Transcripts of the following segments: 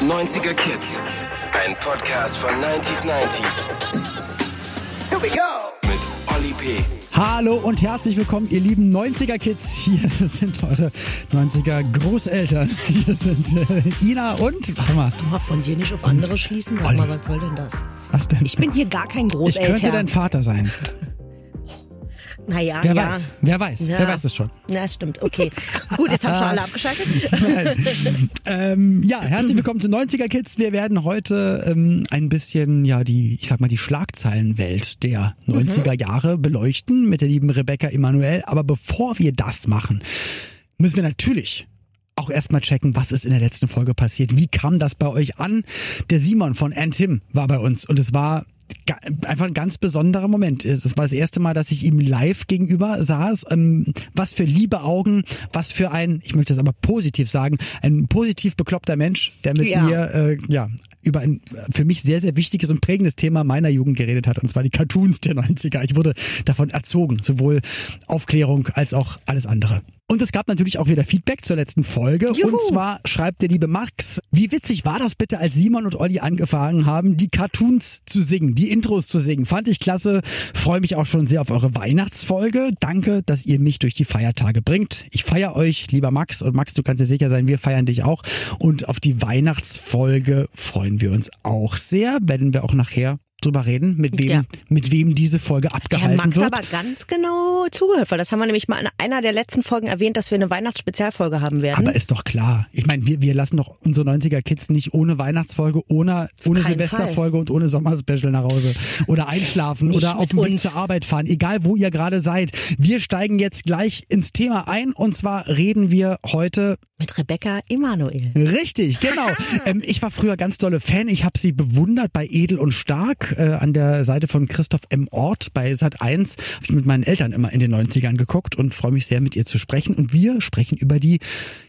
90er Kids. Ein Podcast von 90s 90s. Here we go. Mit Olli P. Hallo und herzlich willkommen, ihr lieben 90er Kids. Hier sind eure 90er Großeltern. Hier sind äh, Ina und. Warte mal. Kannst du mal von dir nicht auf andere schließen? Sag Olli. mal, was soll denn das? Was denn? Ich bin hier gar kein Ich Großeltern. könnte dein Vater sein. Naja, Wer ja. weiß? Wer weiß? Ja. Wer weiß es schon? Na, stimmt. Okay. Gut, jetzt haben schon alle abgeschaltet. Ähm, ja, herzlich willkommen zu 90er Kids. Wir werden heute ähm, ein bisschen, ja, die, ich sag mal, die Schlagzeilenwelt der 90er Jahre beleuchten mit der lieben Rebecca Emanuel. Aber bevor wir das machen, müssen wir natürlich auch erstmal checken, was ist in der letzten Folge passiert. Wie kam das bei euch an? Der Simon von Antim war bei uns und es war einfach ein ganz besonderer Moment. Es war das erste Mal, dass ich ihm live gegenüber saß. Ähm, was für liebe Augen, was für ein, ich möchte das aber positiv sagen, ein positiv bekloppter Mensch, der mit Ja. mir, äh, ja, über ein für mich sehr, sehr wichtiges und prägendes Thema meiner Jugend geredet hat, und zwar die Cartoons der 90er. Ich wurde davon erzogen, sowohl Aufklärung als auch alles andere. Und es gab natürlich auch wieder Feedback zur letzten Folge. Juhu. Und zwar schreibt der liebe Max, wie witzig war das bitte, als Simon und Olli angefangen haben, die Cartoons zu singen, die Intros zu singen. Fand ich klasse. Freue mich auch schon sehr auf eure Weihnachtsfolge. Danke, dass ihr mich durch die Feiertage bringt. Ich feiere euch, lieber Max. Und Max, du kannst dir sicher sein, wir feiern dich auch. Und auf die Weihnachtsfolge freuen wir uns auch sehr. Werden wir auch nachher drüber reden, mit wem, Ja. mit wem diese Folge Der abgehalten Max wird. aber ganz genau zugehört, weil das haben wir nämlich mal in einer der letzten Folgen erwähnt, dass wir eine Weihnachtsspezialfolge haben werden. Aber ist doch klar. Ich meine, wir, wir lassen doch unsere 90er Kids nicht ohne Weihnachtsfolge, ohne, ohne Silvesterfolge und ohne Sommerspecial nach Hause. Oder einschlafen Nicht oder auf dem Weg zur Arbeit fahren. Egal, wo ihr gerade seid. Wir steigen jetzt gleich ins Thema ein. Und zwar reden wir heute Mit Rebecca Emanuel. Richtig, genau. ähm, ich war früher ganz dolle Fan. Ich habe sie bewundert bei Edel und Stark äh, an der Seite von Christoph M. Ort bei Sat 1. Habe ich mit meinen Eltern immer in den 90ern geguckt und freue mich sehr mit ihr zu sprechen. Und wir sprechen über die,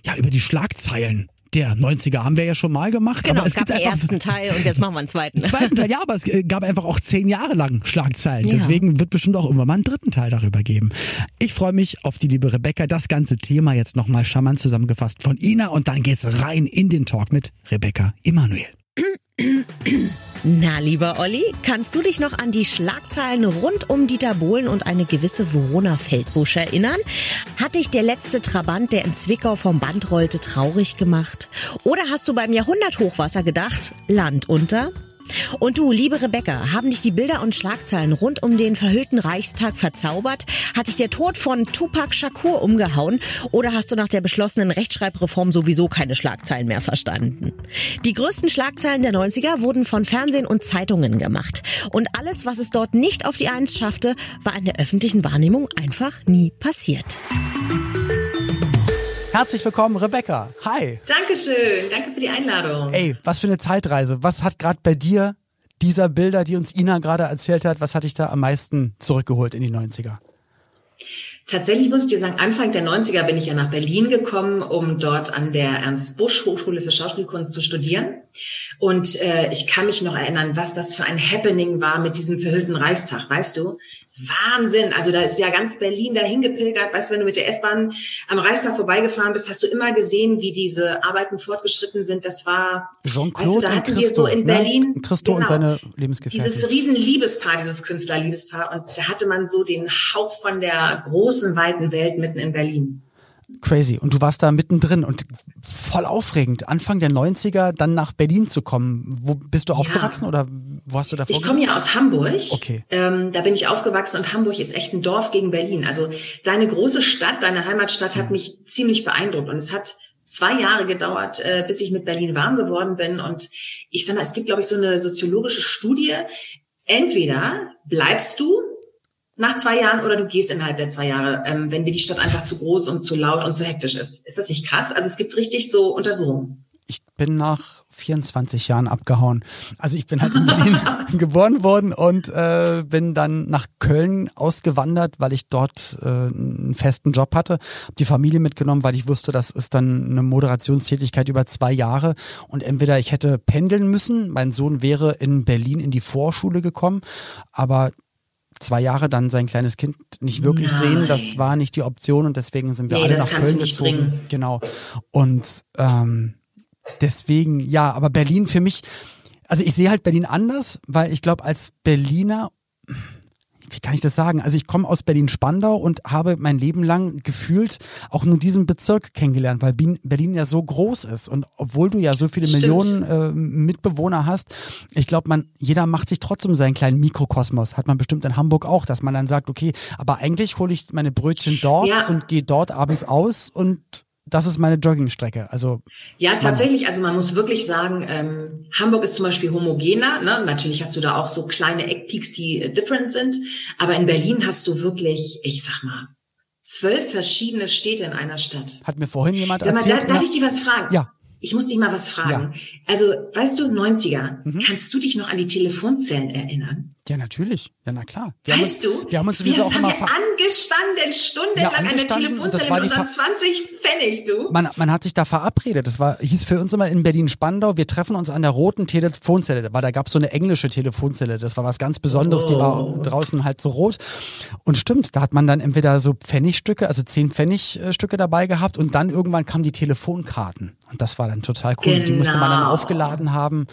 ja, über die Schlagzeilen der 90er. Haben wir ja schon mal gemacht. Genau, aber es, gab gibt den einfach ersten Teil und jetzt machen wir einen zweiten. zweiten Teil, ja, aber es gab einfach auch zehn Jahre lang Schlagzeilen. Ja. Deswegen wird bestimmt auch irgendwann mal einen dritten Teil darüber geben. Ich freue mich auf die liebe Rebecca. Das ganze Thema jetzt nochmal charmant zusammengefasst von Ina und dann geht's rein in den Talk mit Rebecca Emanuel. Na, lieber Olli, kannst du dich noch an die Schlagzeilen rund um Dieter Bohlen und eine gewisse Verona Feldbusch erinnern? Hat dich der letzte Trabant, der in Zwickau vom Band rollte, traurig gemacht? Oder hast du beim Jahrhunderthochwasser gedacht, Land unter? Und du, liebe Rebecca, haben dich die Bilder und Schlagzeilen rund um den verhüllten Reichstag verzaubert? Hat dich der Tod von Tupac Shakur umgehauen? Oder hast du nach der beschlossenen Rechtschreibreform sowieso keine Schlagzeilen mehr verstanden? Die größten Schlagzeilen der 90er wurden von Fernsehen und Zeitungen gemacht. Und alles, was es dort nicht auf die Eins schaffte, war in der öffentlichen Wahrnehmung einfach nie passiert. Herzlich willkommen, Rebecca. Hi. Dankeschön, danke für die Einladung. Ey, was für eine Zeitreise. Was hat gerade bei dir dieser Bilder, die uns Ina gerade erzählt hat, was hat dich da am meisten zurückgeholt in die 90er? Tatsächlich muss ich dir sagen, Anfang der 90er bin ich ja nach Berlin gekommen, um dort an der Ernst Busch Hochschule für Schauspielkunst zu studieren. Und äh, ich kann mich noch erinnern, was das für ein Happening war mit diesem verhüllten Reichstag, weißt du? Wahnsinn. Also da ist ja ganz Berlin dahin gepilgert. Weißt du, wenn du mit der S-Bahn am Reichstag vorbeigefahren bist, hast du immer gesehen, wie diese Arbeiten fortgeschritten sind. Das war, Jean-Claude weißt du, da und Christo, so in ne? Berlin. Christo und Genau. seine Lebensgefährtin. Dieses riesen Liebespaar, dieses Künstlerliebespaar. Und da hatte man so den Hauch von der großen, weiten Welt mitten in Berlin. Crazy. Und du warst da mittendrin und voll aufregend. Anfang der 90er dann nach Berlin zu kommen. Wo bist du aufgewachsen oder wo hast du davor? Ich komme ja aus Hamburg. Okay. Ähm, da bin ich aufgewachsen und Hamburg ist echt ein Dorf gegen Berlin. Also deine große Stadt, deine Heimatstadt hat mich ziemlich beeindruckt und es hat zwei Jahre gedauert, äh, bis ich mit Berlin warm geworden bin. Und ich sag mal, es gibt, glaube ich, so eine soziologische Studie. Entweder bleibst du nach zwei Jahren oder du gehst innerhalb der zwei Jahre, ähm, wenn dir die Stadt einfach zu groß und zu laut und zu hektisch ist. Ist das nicht krass? Also es gibt richtig so Untersuchungen. Ich bin nach 24 Jahren abgehauen. Also ich bin halt in Berlin geboren worden und äh, bin dann nach Köln ausgewandert, weil ich dort äh, einen festen Job hatte. Hab die Familie mitgenommen, weil ich wusste, das ist dann eine Moderationstätigkeit über zwei Jahre und entweder ich hätte pendeln müssen, mein Sohn wäre in Berlin in die Vorschule gekommen, aber zwei Jahre dann sein kleines Kind nicht wirklich Nein. sehen. Das war nicht die Option und deswegen sind wir Nee, alle das nach Köln nicht gezogen. bringen. Genau. Und ähm, deswegen, ja, aber Berlin für mich, also ich sehe halt Berlin anders, weil ich glaube, als Berliner wie kann ich das sagen? Also ich komme aus Berlin-Spandau und habe mein Leben lang gefühlt auch nur diesen Bezirk kennengelernt, weil Berlin ja so groß ist und obwohl du ja so viele Stimmt. Millionen äh, Mitbewohner hast, ich glaube, man jeder macht sich trotzdem seinen kleinen Mikrokosmos. Hat man bestimmt in Hamburg auch, dass man dann sagt, okay, aber eigentlich hole ich meine Brötchen dort Ja. und gehe dort abends aus und das ist meine Joggingstrecke. Also Ja, tatsächlich. Also man muss wirklich sagen, ähm, Hamburg ist zum Beispiel homogener. Ne? Natürlich hast du da auch so kleine Eckpeaks, die äh, different sind. Aber in Berlin hast du wirklich, ich sag mal, zwölf verschiedene Städte in einer Stadt. hat mir vorhin jemand Sag mal, erzählt. darf, in darf ich dich was fragen? Ja. Ich muss dich mal was fragen. Also, weißt du, 90er, kannst du dich noch an die Telefonzellen erinnern? Ja, natürlich. Ja, na klar. Wir haben weißt uns, du? Wir haben uns wir auch haben immer angestanden, stundenlang Ja, an der Telefonzelle mit unseren Ver- 20 Pfennig, du. Man, man hat sich da verabredet. Das war, hieß für uns immer in Berlin-Spandau, wir treffen uns an der roten Telefonzelle. Weil da gab es so eine englische Telefonzelle. Das war was ganz Besonderes. Die war Oh. draußen halt so rot. Und stimmt, da hat man dann entweder so Pfennigstücke, also zehn Pfennigstücke dabei gehabt und dann irgendwann kamen die Telefonkarten. Und das war dann total cool. Die musste man dann Genau. aufgeladen haben.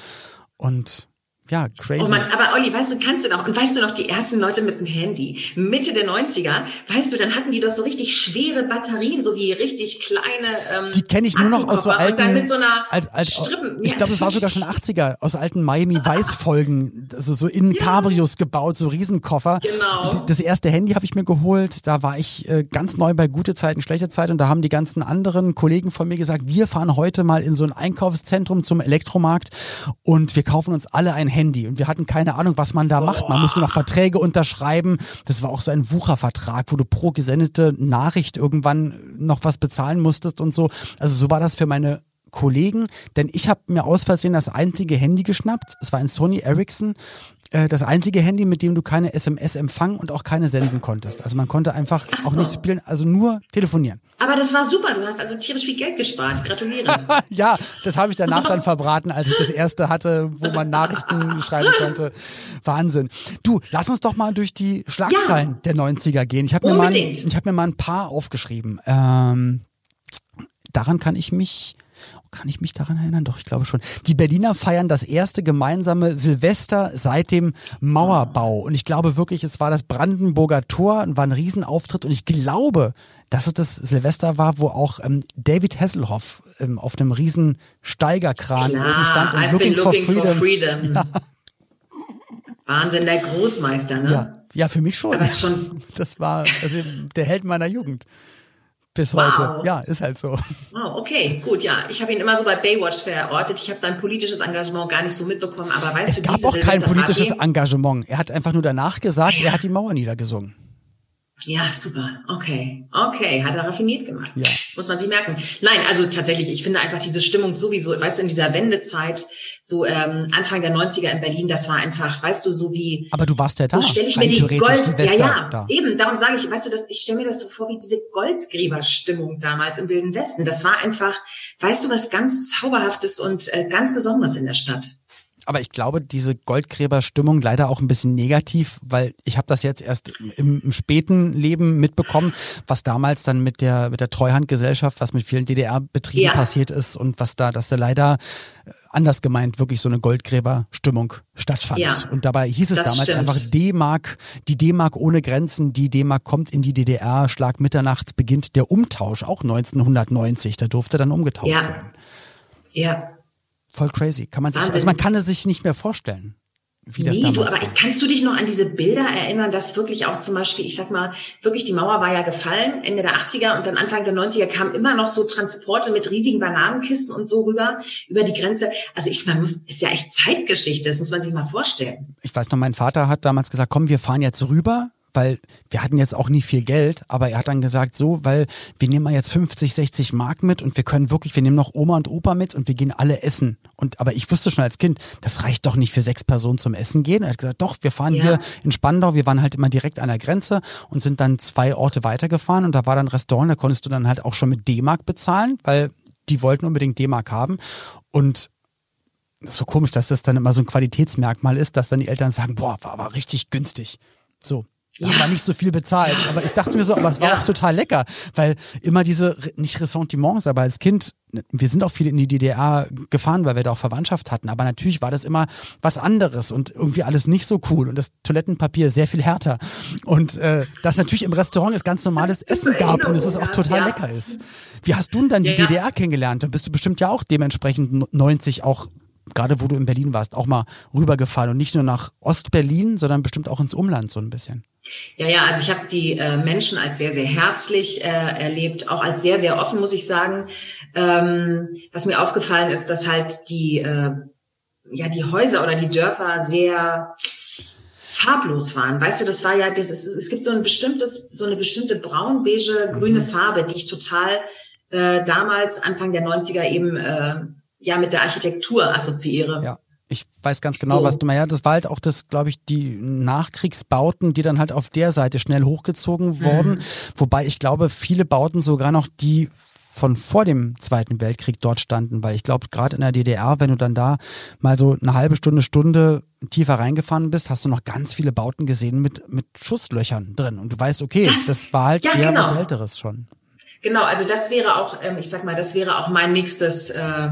Und ja, crazy. Oh Mann, aber Olli, weißt du, kannst du noch, und weißt du noch, die ersten Leute mit dem Handy, Mitte der 90er, weißt du, dann hatten die doch so richtig schwere Batterien, so wie richtig kleine, ähm, Die kenne ich nur noch aus so alten. Und dann mit so einer als, als, Strippen. Ich Ja, glaube, es war sogar schon 80er, aus alten Miami Vice Folgen, also so in Cabrios gebaut, so Riesenkoffer. Genau. Das erste Handy habe ich mir geholt. Da war ich äh, ganz neu bei gute Zeiten, schlechte Zeiten. Und da haben die ganzen anderen Kollegen von mir gesagt, wir fahren heute mal in so ein Einkaufszentrum zum Elektromarkt und wir kaufen uns alle ein Handy. Und wir hatten keine Ahnung, was man da macht. Man musste noch Verträge unterschreiben. Das war auch so ein Wuchervertrag, wo du pro gesendete Nachricht irgendwann noch was bezahlen musstest und so. Also so war das für meine Kollegen, denn ich habe mir aus Versehen das einzige Handy geschnappt. Es war ein Sony Ericsson. Äh, Das einzige Handy, mit dem du keine SMS empfangen und auch keine senden konntest. Also man konnte einfach Ach so. auch nicht spielen, also nur telefonieren. Aber das war super, du hast also tierisch viel Geld gespart. Gratuliere. Ja, das habe ich danach dann verbraten, als ich das erste hatte, wo man Nachrichten schreiben konnte. Wahnsinn. Du, lass uns doch mal durch die Schlagzeilen der 90er gehen. Ich habe mir, mal, ich hab mir mal ein paar aufgeschrieben. Ähm, daran kann ich mich. Kann ich mich daran erinnern? Doch, ich glaube schon. Die Berliner feiern das erste gemeinsame Silvester seit dem Mauerbau. Und ich glaube wirklich, es war das Brandenburger Tor und war ein Riesenauftritt. Und ich glaube, dass es das Silvester war, wo auch ähm, David Hasselhoff ähm, auf einem riesen Steigerkran oben stand und looking, been for looking freedom. for freedom. Wahnsinn, der Großmeister, ne? Ja, ja, für mich schon. Aber schon, Das war also der Held meiner Jugend. Bis Wow. heute. Ja, ist halt so. wow, okay, gut, ja. Ich habe ihn immer so bei Baywatch verortet. Ich habe sein politisches Engagement gar nicht so mitbekommen, aber weißt Es du, gab diese auch kein politisches Engagement. Er hat einfach nur danach gesagt, er hat die Mauer niedergesungen. Ja, super. Okay. Okay. Hat er raffiniert gemacht. Ja. Muss man sich merken. Nein, also tatsächlich, ich finde einfach diese Stimmung sowieso, weißt du, in dieser Wendezeit, so ähm, Anfang der 90er in Berlin, das war einfach, weißt du, so wie Aber du warst ja da. so stelle ich mir die Gold, ja, Silvester ja, da. eben, darum sage ich, weißt du, das, ich stelle mir das so vor wie diese Goldgräberstimmung damals im Wilden Westen. Das war einfach, weißt du, was ganz Zauberhaftes und äh, ganz Besonderes in der Stadt. Aber ich glaube, diese Goldgräberstimmung leider auch ein bisschen negativ, weil ich habe das jetzt erst im, im späten Leben mitbekommen, was damals dann mit der mit der Treuhandgesellschaft, was mit vielen DDR-Betrieben Ja. passiert ist und was da, dass da leider äh, anders gemeint wirklich so eine Goldgräberstimmung stattfand. Ja, und dabei hieß es damals stimmt. einfach D-Mark, die D-Mark ohne Grenzen, die D-Mark kommt in die DDR, Schlag Mitternacht beginnt der Umtausch, auch 1990, da durfte dann umgetauscht Ja. werden. Ja. Voll crazy. Kann man sich, Wahnsinn. also man kann es sich nicht mehr vorstellen, wie das nee, du, aber war. kannst du dich noch an diese Bilder erinnern, dass wirklich auch zum Beispiel, ich sag mal, wirklich die Mauer war ja gefallen, Ende der 80er und dann Anfang der 90er kamen immer noch so Transporte mit riesigen Bananenkisten und so rüber, über die Grenze. Also ich man muss, ist ja echt Zeitgeschichte, das muss man sich mal vorstellen. Ich weiß noch, mein Vater hat damals gesagt, komm, wir fahren jetzt rüber, weil wir hatten jetzt auch nie viel Geld, aber er hat dann gesagt, so, weil wir nehmen mal jetzt 50, 60 Mark mit und wir können wirklich, wir nehmen noch Oma und Opa mit und wir gehen alle essen. Und aber ich wusste schon als Kind, das reicht doch nicht für sechs Personen zum Essen gehen. Er hat gesagt, doch, wir fahren Ja. hier in Spandau, wir waren halt immer direkt an der Grenze und sind dann zwei Orte weitergefahren und da war dann ein Restaurant, da konntest du dann halt auch schon mit D-Mark bezahlen, weil die wollten unbedingt D-Mark haben und das ist so komisch, dass das dann immer so ein Qualitätsmerkmal ist, dass dann die Eltern sagen, boah, war, war richtig günstig. So. Ja. aber nicht so viel bezahlt. Aber ich dachte mir so, aber es war ja. auch total lecker, weil immer diese, nicht Ressentiments, aber als Kind, wir sind auch viele in die DDR gefahren, weil wir da auch Verwandtschaft hatten, aber natürlich war das immer was anderes und irgendwie alles nicht so cool und das Toilettenpapier sehr viel härter und äh, das natürlich im Restaurant es ganz normales Essen gab und es ist auch total ja. lecker ist. Wie hast du denn dann die DDR kennengelernt? Da bist du bestimmt ja auch dementsprechend 90 auch gerade wo du in Berlin warst, auch mal rübergefahren und nicht nur nach Ostberlin, sondern bestimmt auch ins Umland so ein bisschen. Ja, ja, also ich habe die äh, Menschen als sehr, sehr herzlich äh, erlebt, auch als sehr, sehr offen, muss ich sagen. Ähm, was mir aufgefallen ist, dass halt die, äh, ja, die Häuser oder die Dörfer sehr farblos waren. Weißt du, das war ja, das ist, es gibt so ein bestimmtes, so eine bestimmte braun-beige grüne mhm. Farbe, die ich total äh, damals Anfang der 90er eben äh, ja mit der Architektur assoziiere. Ja. Ich weiß ganz genau, so. was du meinst. Ja, das war halt auch das, glaube ich, die Nachkriegsbauten, die dann halt auf der Seite schnell hochgezogen wurden. Mhm. Wobei ich glaube, viele Bauten sogar noch die von vor dem Zweiten Weltkrieg dort standen, weil ich glaube, gerade in der DDR, wenn du dann da mal so eine halbe Stunde, Stunde tiefer reingefahren bist, hast du noch ganz viele Bauten gesehen mit, mit Schusslöchern drin. Und du weißt, okay, das, das war halt ja, eher genau. was Älteres schon. Genau, also das wäre auch, ähm, ich sag mal, das wäre auch mein nächstes, äh,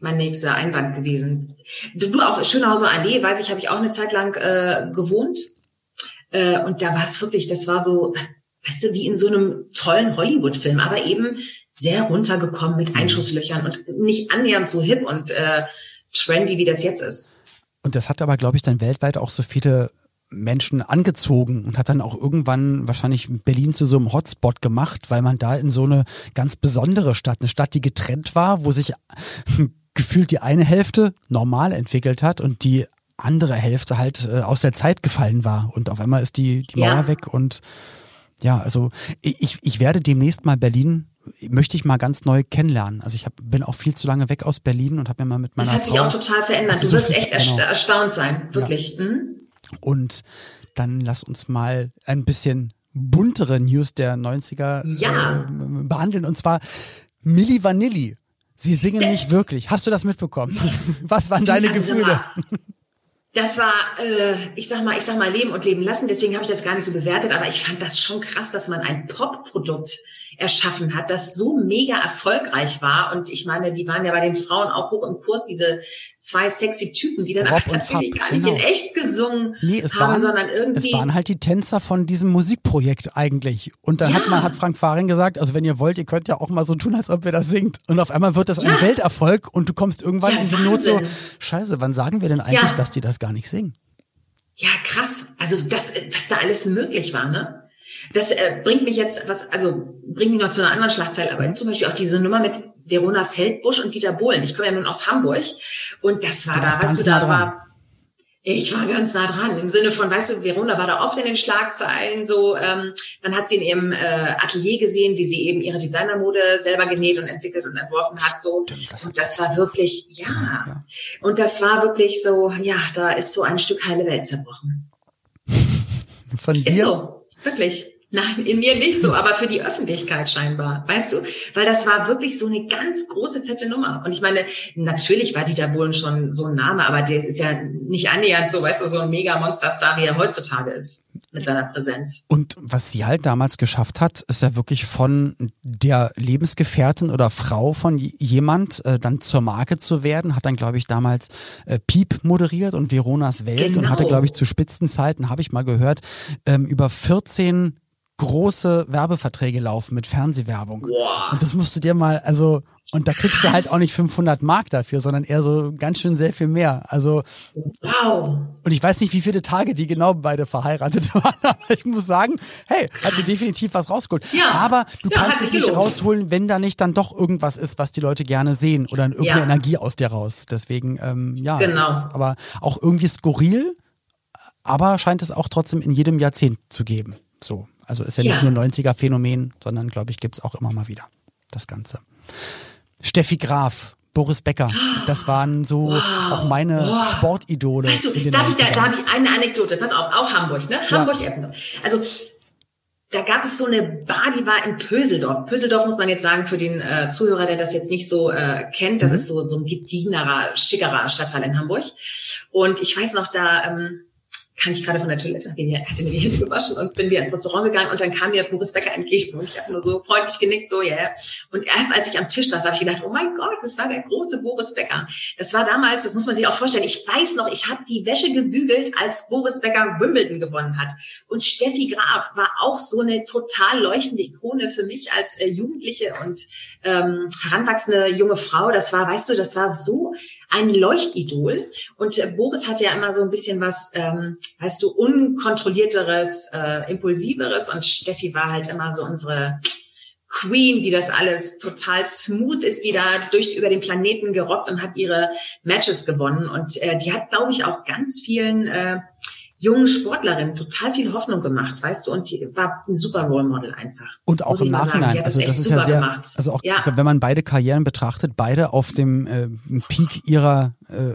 mein nächster Einwand gewesen. Du, du auch Schönhauser Allee, weiß ich, habe ich auch eine Zeit lang äh, gewohnt. Äh, und da war es wirklich, das war so, weißt du, wie in so einem tollen Hollywood-Film, aber eben sehr runtergekommen mit Einschusslöchern und nicht annähernd so hip und äh, trendy, wie das jetzt ist. Und das hat aber, glaube ich, dann weltweit auch so viele Menschen angezogen und hat dann auch irgendwann wahrscheinlich Berlin zu so einem Hotspot gemacht, weil man da in so eine ganz besondere Stadt, eine Stadt, die getrennt war, wo sich gefühlt die eine Hälfte normal entwickelt hat und die andere Hälfte halt äh, aus der Zeit gefallen war und auf einmal ist die, die Mauer ja. weg und ja, also ich, ich werde demnächst mal Berlin möchte ich mal ganz neu kennenlernen. Also ich hab, bin auch viel zu lange weg aus Berlin und habe mir mal mit meiner Das hat Frau, sich auch total verändert. Du wirst echt genau. erstaunt sein, wirklich. Ja. Mhm. Und dann lass uns mal ein bisschen buntere News der 90er ja. äh, behandeln. Und zwar Milli Vanilli. Sie singen nicht wirklich. Hast du das mitbekommen? Was waren deine also, Gefühle? Das war, äh, ich sag mal, ich sag mal, leben und leben lassen. Deswegen habe ich das gar nicht so bewertet. Aber ich fand das schon krass, dass man ein Pop-Produkt erschaffen hat, das so mega erfolgreich war. Und ich meine, die waren ja bei den Frauen auch hoch im Kurs, diese zwei sexy Typen, die dann Rob aber tatsächlich gar nicht genau. in echt gesungen nee, es haben, waren, sondern irgendwie. Es waren halt die Tänzer von diesem Musikprojekt eigentlich. Und dann ja. hat man, hat Frank Faring gesagt, also wenn ihr wollt, ihr könnt ja auch mal so tun, als ob ihr das singt. Und auf einmal wird das ja. ein Welterfolg und du kommst irgendwann ja, in die Not so, scheiße, wann sagen wir denn eigentlich, dass die das gar nicht singen? Ja, krass. Also das, was da alles möglich war, ne? Das äh, bringt mich jetzt, was, also bringt mich noch zu einer anderen Schlagzeile, aber zum Beispiel auch diese Nummer mit Verona Feldbusch und Dieter Bohlen. Ich komme ja nun aus Hamburg und das war da, weißt du, da war, ich war ganz nah dran, im Sinne von, weißt du, Verona war da oft in den Schlagzeilen so, ähm, man hat sie in ihrem äh, Atelier gesehen, wie sie eben ihre Designermode selber genäht und entwickelt und entworfen hat, so. und das war wirklich, ja. ja. Und das war wirklich so, ja, da ist so ein Stück heile Welt zerbrochen. Von dir? So, wirklich. Nein, in mir nicht so, aber für die Öffentlichkeit scheinbar, weißt du? Weil das war wirklich so eine ganz große, fette Nummer. Und ich meine, natürlich war Dieter Bohlen schon so ein Name, aber der ist ja nicht annähernd so, weißt du, so ein Mega-Monster-Star, wie er heutzutage ist mit seiner Präsenz. Und was sie halt damals geschafft hat, ist ja wirklich von der Lebensgefährtin oder Frau von jemand äh, dann zur Marke zu werden, hat dann, glaube ich, damals äh, Piep moderiert und Veronas Welt genau. und hatte, glaube ich, zu Spitzenzeiten, habe ich mal gehört, ähm, über 14 große Werbeverträge laufen mit Fernsehwerbung. Wow. Und das musst du dir mal, also, und da kriegst du halt auch nicht 500 Mark dafür, sondern eher so ganz schön sehr viel mehr. Also, wow. Und ich weiß nicht, wie viele Tage die genau beide verheiratet waren, aber ich muss sagen, hey, hat sie definitiv was rausgeholt. Ja. Aber du ja, kannst es nicht rausholen, wenn da nicht dann doch irgendwas ist, was die Leute gerne sehen oder irgendeine ja. Energie aus dir raus. Deswegen, ähm, ja. Genau. Ist, aber auch irgendwie skurril, aber scheint es auch trotzdem in jedem Jahrzehnt zu geben. So. Also ist ja, ja. nicht nur 90er-Phänomen, sondern glaube ich, gibt es auch immer mal wieder das Ganze. Steffi Graf, Boris Becker, das waren so wow. auch meine wow. Sportidole. Weißt du, darf ich da, da habe ich eine Anekdote. Pass auf, auch Hamburg, ne? Hamburg, ja. Also da gab es so eine Bar, die war in Pöseldorf. Pöseldorf muss man jetzt sagen für den äh, Zuhörer, der das jetzt nicht so äh, kennt. Das mhm. ist so so ein gediegenerer, schickerer Stadtteil in Hamburg. Und ich weiß noch, da ähm, kann ich gerade von der Toilette, hat mir die Hände gewaschen und bin wieder ins Restaurant gegangen und dann kam mir Boris Becker entgegen und ich habe nur so freundlich genickt, so, ja. Yeah. Und erst als ich am Tisch saß, habe ich gedacht, oh mein Gott, das war der große Boris Becker. Das war damals, das muss man sich auch vorstellen, ich weiß noch, ich habe die Wäsche gebügelt, als Boris Becker Wimbledon gewonnen hat. Und Steffi Graf war auch so eine total leuchtende Ikone für mich als äh, Jugendliche und ähm, heranwachsende junge Frau. Das war, weißt du, das war so ein Leuchtidol. Und äh, Boris hatte ja immer so ein bisschen was, ähm, weißt du, unkontrollierteres, äh, impulsiveres. Und Steffi war halt immer so unsere Queen, die das alles total smooth ist, die da durch über den Planeten gerockt und hat ihre Matches gewonnen. Und äh, die hat, glaube ich, auch ganz vielen äh, jungen Sportlerin total viel Hoffnung gemacht, weißt du, und die war ein super Role Model einfach. Und auch im Nachhinein, also das ist ja sehr, gemacht. also auch ja. wenn man beide Karrieren betrachtet, beide auf dem äh, Peak ihrer äh,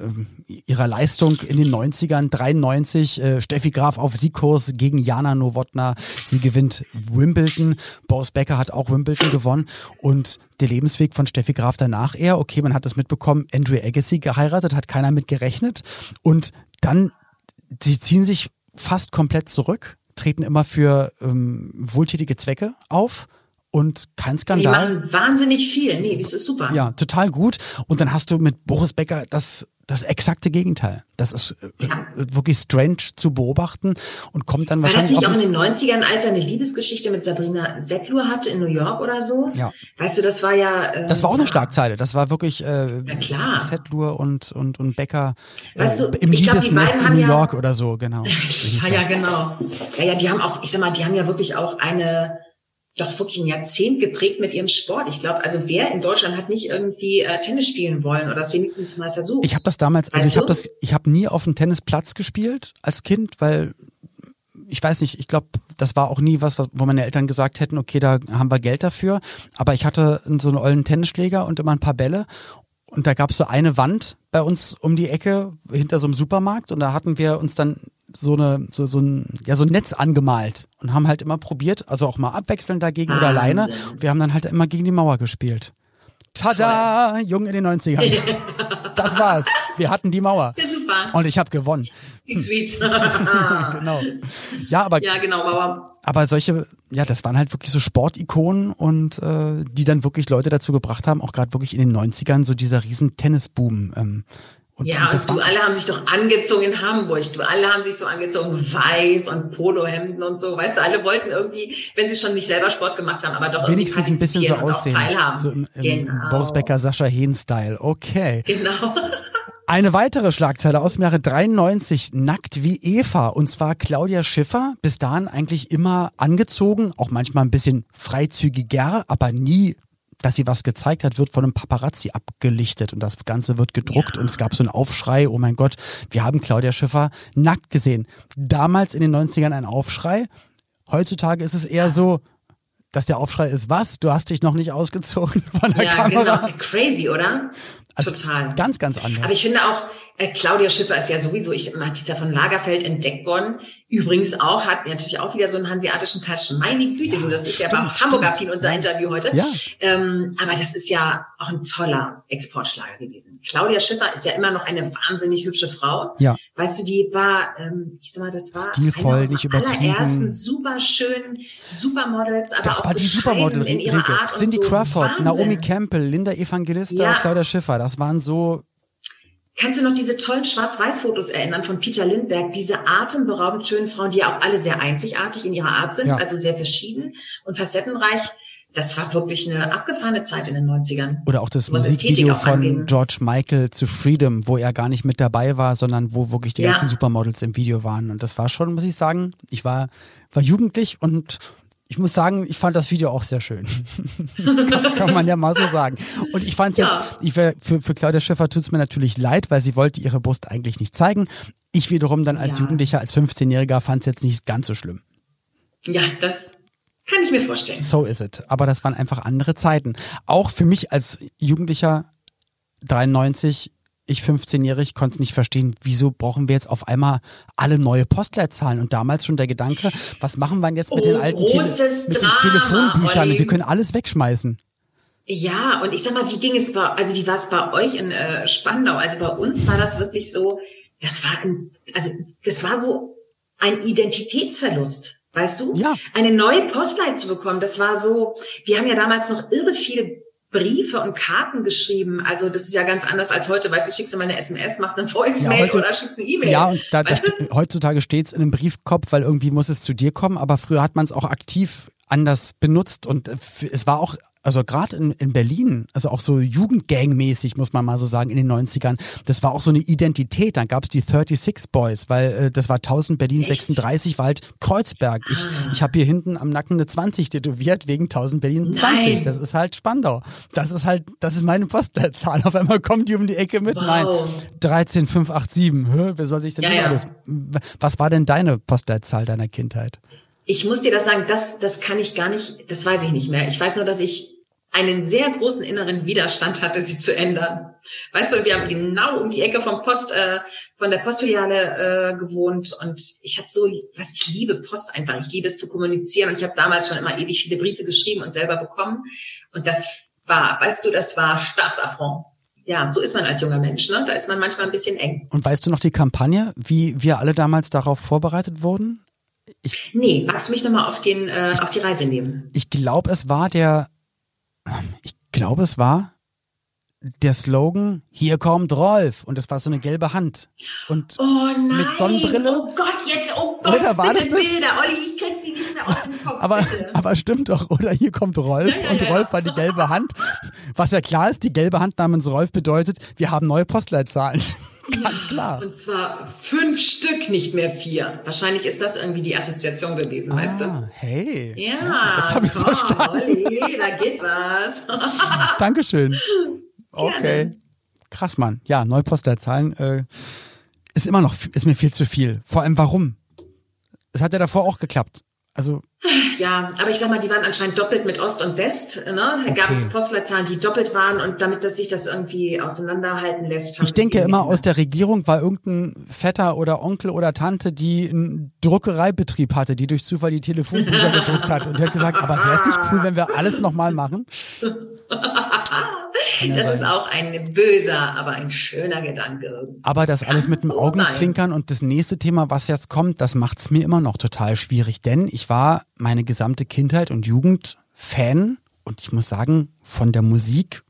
ihrer Leistung in den 90ern, 93, äh, Steffi Graf auf Siegkurs gegen Jana Nowotna, sie gewinnt Wimbledon, Boris Becker hat auch Wimbledon gewonnen und der Lebensweg von Steffi Graf danach eher, okay, man hat es mitbekommen, Andrew Agassi geheiratet, hat keiner mit gerechnet und dann sie ziehen sich fast komplett zurück, treten immer für ähm, wohltätige Zwecke auf und kein Skandal. Die machen wahnsinnig viel. Nee, das ist super. Ja, total gut. Und dann hast du mit Boris Becker das das exakte Gegenteil. Das ist äh, ja. wirklich strange zu beobachten und kommt dann wahrscheinlich. War das nicht auch in den 90ern, als er eine Liebesgeschichte mit Sabrina Settlur hatte in New York oder so? Ja. Weißt du, das war ja. Äh, das war auch eine Schlagzeile. Das war wirklich äh, ja, Settlur und, und, und Becker äh, weißt du, im Liebesnest in New York ja, oder so, genau. Ja, ja, genau. Ja, ja, die haben auch, ich sag mal, die haben ja wirklich auch eine doch wirklich ein Jahrzehnt geprägt mit ihrem Sport. Ich glaube, also wer in Deutschland hat nicht irgendwie äh, Tennis spielen wollen oder das wenigstens mal versucht? Ich habe das damals, also weißt ich habe das, ich habe nie auf dem Tennisplatz gespielt als Kind, weil ich weiß nicht, ich glaube, das war auch nie was, wo meine Eltern gesagt hätten, okay, da haben wir Geld dafür. Aber ich hatte so einen ollen Tennisschläger und immer ein paar Bälle. Und da gab es so eine Wand bei uns um die Ecke hinter so einem Supermarkt und da hatten wir uns dann so eine so, so ein ja so ein Netz angemalt und haben halt immer probiert, also auch mal abwechselnd dagegen Wahnsinn. oder alleine. Wir haben dann halt immer gegen die Mauer gespielt. Tada, Toll. jung in den 90ern. das war's. Wir hatten die Mauer. Ja, super. Und ich habe gewonnen. Wie sweet. genau. Ja, aber Ja, genau, Mauer. Aber solche, ja, das waren halt wirklich so Sportikonen und äh, die dann wirklich Leute dazu gebracht haben, auch gerade wirklich in den 90ern so dieser riesen Tennisboom ähm, und ja, und du alle haben sich doch angezogen in Hamburg. Du alle haben sich so angezogen, weiß und Polohemden und so. Weißt du, alle wollten irgendwie, wenn sie schon nicht selber Sport gemacht haben, aber doch wenigstens ein bisschen so aussehen. Teilhaben. So im, im genau. Boris Becker, Sascha Hehn-Style. Okay. Genau. Eine weitere Schlagzeile aus dem Jahre 93, nackt wie Eva. Und zwar Claudia Schiffer, bis dahin eigentlich immer angezogen, auch manchmal ein bisschen freizügiger, aber nie dass sie was gezeigt hat, wird von einem Paparazzi abgelichtet und das Ganze wird gedruckt ja. und es gab so einen Aufschrei, oh mein Gott, wir haben Claudia Schiffer nackt gesehen. Damals in den 90ern ein Aufschrei. Heutzutage ist es eher so, dass der Aufschrei ist, was? Du hast dich noch nicht ausgezogen von der ja, Kamera? Genau. Crazy, oder? Also Total. Ganz, ganz anders. Aber ich finde auch, äh, Claudia Schiffer ist ja sowieso, ich die ist ja von Lagerfeld entdeckt worden. Übrigens auch, hat natürlich auch wieder so einen hanseatischen Touch. Meine Güte, ja, du, das ist stimmt, ja beim Hamburger Pin unser Interview heute. Ja. Ähm, aber das ist ja auch ein toller Exportschlager gewesen. Claudia Schiffer ist ja immer noch eine wahnsinnig hübsche Frau. Ja. Weißt du, die war, ähm, ich sag mal, das war Stilvoll, eine nicht übertrieben. allerersten super schönen Supermodels, aber das auch war die Supermodel in ihrer Art Cindy so. Crawford, Wahnsinn. Naomi Campbell, Linda Evangelista, ja. Claudia Schiffer. Das waren so Kannst du noch diese tollen Schwarz-Weiß-Fotos erinnern von Peter Lindbergh? Diese atemberaubend schönen Frauen, die ja auch alle sehr einzigartig in ihrer Art sind, ja. also sehr verschieden und facettenreich. Das war wirklich eine abgefahrene Zeit in den 90ern. Oder auch das Musikvideo von angehen. George Michael zu Freedom, wo er gar nicht mit dabei war, sondern wo wirklich die ja. ganzen Supermodels im Video waren. Und das war schon, muss ich sagen, ich war, war jugendlich und ich muss sagen, ich fand das Video auch sehr schön. kann, kann, man ja mal so sagen. Und ich fand es ja. jetzt, ich, für, für Claudia Schiffer tut es mir natürlich leid, weil sie wollte ihre Brust eigentlich nicht zeigen. Ich wiederum dann als ja. Jugendlicher, als 15-Jähriger fand es jetzt nicht ganz so schlimm. Ja, das kann ich mir vorstellen. So ist es. Aber das waren einfach andere Zeiten. Auch für mich als Jugendlicher 93 ich 15-jährig konnte es nicht verstehen, wieso brauchen wir jetzt auf einmal alle neue Postleitzahlen? Und damals schon der Gedanke, was machen wir denn jetzt mit oh, den alten Tele mit den Telefonbüchern? Wir können alles wegschmeißen. Ja, und ich sag mal, wie ging es bei, also wie war es bei euch in äh, Spandau? Also bei uns war das wirklich so, das war, ein, also das war so ein Identitätsverlust. Weißt du? Ja. Eine neue Postleitzahl zu bekommen, das war so, wir haben ja damals noch irre viele Briefe und Karten geschrieben. Also das ist ja ganz anders als heute. Weißt du, schickst du mal eine SMS, machst eine Voicemail ja, oder schickst eine E-Mail. Ja, und da, da heutzutage steht's in einem Briefkopf, weil irgendwie muss es zu dir kommen. Aber früher hat man es auch aktiv anders benutzt und äh, es war auch also gerade in, in Berlin, also auch so Jugendgang-mäßig, muss man mal so sagen, in den 90ern, das war auch so eine Identität. Dann gab es die 36 Boys, weil äh, das war 1000 Berlin Echt? 36, war halt Kreuzberg. Ich, ah. ich habe hier hinten am Nacken eine 20 tätowiert wegen 1000 Berlin 20. Nein. Das ist halt Spandau. Das ist halt, das ist meine Postleitzahl. Auf einmal kommt die um die Ecke mit. Wow. Nein, 13587. Hä? Wer soll sich denn ja, das ja. alles? Was war denn deine Postleitzahl deiner Kindheit? Ich muss dir das sagen, das, das kann ich gar nicht, das weiß ich nicht mehr. Ich weiß nur, dass ich einen sehr großen inneren Widerstand hatte, sie zu ändern. Weißt du, wir haben genau um die Ecke vom Post, äh, von der Postfiliale äh, gewohnt und ich habe so, was ich liebe Post einfach, ich liebe es zu kommunizieren und ich habe damals schon immer ewig viele Briefe geschrieben und selber bekommen und das war, weißt du, das war Staatsaffront. Ja, so ist man als junger Mensch, ne? Da ist man manchmal ein bisschen eng. Und weißt du noch die Kampagne, wie wir alle damals darauf vorbereitet wurden? Ich, nee, magst du mich nochmal auf, den, äh, auf die Reise nehmen? Ich glaube, es war der, ich glaube, es war der Slogan, hier kommt Rolf. Und das war so eine gelbe Hand. Und oh nein, mit Sonnenbrille. Oh Gott, jetzt, oh Gott, oder war bitte das Bilder. Olli, ich kenne sie nicht mehr aus dem Kopf. aber, aber stimmt doch, oder? Hier kommt Rolf ja, ja, und Rolf war die gelbe Hand. Was ja klar ist, die gelbe Hand namens Rolf bedeutet, wir haben neue Postleitzahlen. Ganz klar. Und zwar fünf Stück, nicht mehr vier. Wahrscheinlich ist das irgendwie die Assoziation gewesen, ah, weißt du? Hey. Ja. ja jetzt habe ich verstanden. Olli, da geht was. Dankeschön. Okay. Gerne. Krass, Mann. Ja, Neupostleitzahlen äh, ist immer noch, ist mir viel zu viel. Vor allem warum? Es hat ja davor auch geklappt. Also ja, aber ich sag mal, die waren anscheinend doppelt mit Ost und West. Ne? Da okay. gab es Postleitzahlen, die doppelt waren und damit, dass sich das irgendwie auseinanderhalten lässt. Ich denke immer, aus der Regierung war irgendein Vetter oder Onkel oder Tante, die einen Druckereibetrieb hatte, die durch Zufall die Telefonbücher gedruckt hat und die hat gesagt, aber wäre es nicht cool, wenn wir alles nochmal machen? das sein. ist auch ein böser, aber ein schöner Gedanke. Aber das alles mit dem so Augenzwinkern sein. und das nächste Thema, was jetzt kommt, das macht es mir immer noch total schwierig, denn ich war meine gesamte Kindheit und Jugend Fan und ich muss sagen, von der Musik,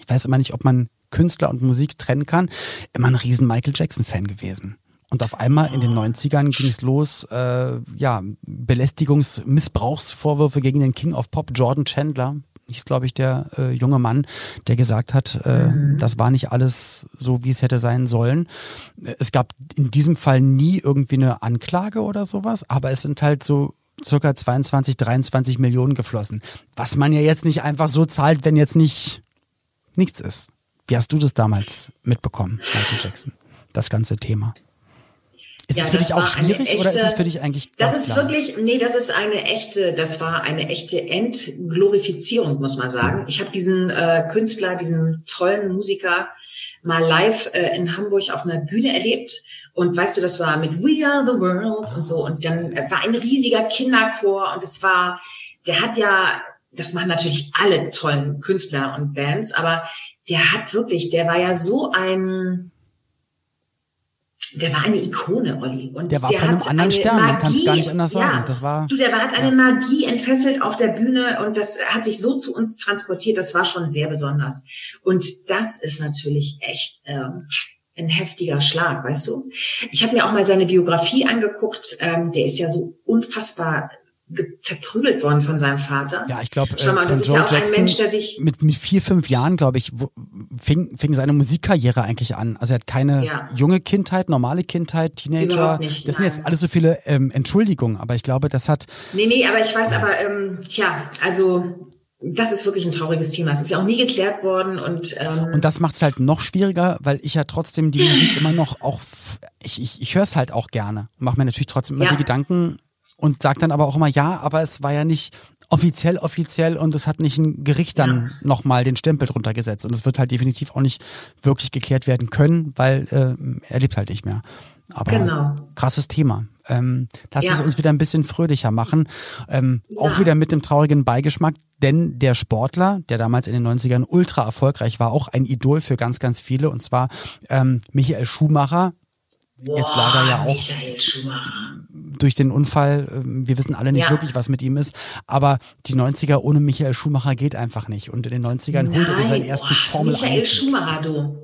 ich weiß immer nicht, ob man Künstler und Musik trennen kann, immer ein riesen Michael Jackson Fan gewesen. Und auf einmal in den 90ern ging es los, äh, ja, Belästigungs-, Missbrauchsvorwürfe gegen den King of Pop, Jordan Chandler, hieß, glaube ich, der äh, junge Mann, der gesagt hat, äh, mhm. das war nicht alles so, wie es hätte sein sollen. Es gab in diesem Fall nie irgendwie eine Anklage oder sowas, aber es sind halt so circa 22, 23 Millionen geflossen. Was man ja jetzt nicht einfach so zahlt, wenn jetzt nicht nichts ist. Wie hast du das damals mitbekommen, Michael Jackson? Das ganze Thema. Ist ja, das für dich auch schwierig echte, oder ist das für dich eigentlich Das ist klar? wirklich, nee, das ist eine echte, das war eine echte Entglorifizierung, muss man sagen. Ich habe diesen äh, Künstler, diesen tollen Musiker mal live äh, in Hamburg auf einer Bühne erlebt. Und weißt du, das war mit We Are the World und so. Und dann äh, war ein riesiger Kinderchor und es war, der hat ja, das machen natürlich alle tollen Künstler und Bands, aber der hat wirklich, der war ja so ein, der war eine Ikone, Olli. Und der war der von einem anderen Stern, Magie, man kann es gar nicht anders sagen. Ja, das war, du, der hat eine ja. Magie entfesselt auf der Bühne und das hat sich so zu uns transportiert, das war schon sehr besonders. Und das ist natürlich echt ähm, ein heftiger Schlag, weißt du? Ich habe mir auch mal seine Biografie angeguckt. Ähm, der ist ja so unfassbar verprügelt worden von seinem Vater. Ja, ich glaube, äh, mal, das ist Joe ja auch Jackson ein Mensch, der sich mit, mit vier, fünf Jahren, glaube ich, fing, fing seine Musikkarriere eigentlich an. Also er hat keine ja. junge Kindheit, normale Kindheit, Teenager. Nicht, das nein. sind jetzt alles so viele ähm, Entschuldigungen, aber ich glaube, das hat. Nee, nee, aber ich weiß, ja. aber ähm, tja, also das ist wirklich ein trauriges Thema. Es ist ja auch nie geklärt worden und ähm und das macht es halt noch schwieriger, weil ich ja trotzdem die Musik immer noch auch ich ich, ich höre es halt auch gerne, mache mir natürlich trotzdem immer ja. die Gedanken und sagt dann aber auch immer, ja, aber es war ja nicht offiziell offiziell und es hat nicht ein Gericht dann ja. nochmal den Stempel drunter gesetzt und es wird halt definitiv auch nicht wirklich geklärt werden können, weil äh, er lebt halt nicht mehr. Aber genau. krasses Thema. Ähm, lass ja. es uns wieder ein bisschen fröhlicher machen. Ähm, ja. Auch wieder mit dem traurigen Beigeschmack, denn der Sportler, der damals in den 90ern ultra erfolgreich war, auch ein Idol für ganz, ganz viele, und zwar ähm, Michael Schumacher, Boah, jetzt leider ja auch Michael Schumacher durch den Unfall. Ähm, wir wissen alle nicht ja. wirklich, was mit ihm ist. Aber die 90er ohne Michael Schumacher geht einfach nicht. Und in den 90ern Nein. holte er seinen ersten oh, Formel Michael 1. Schumacher, du.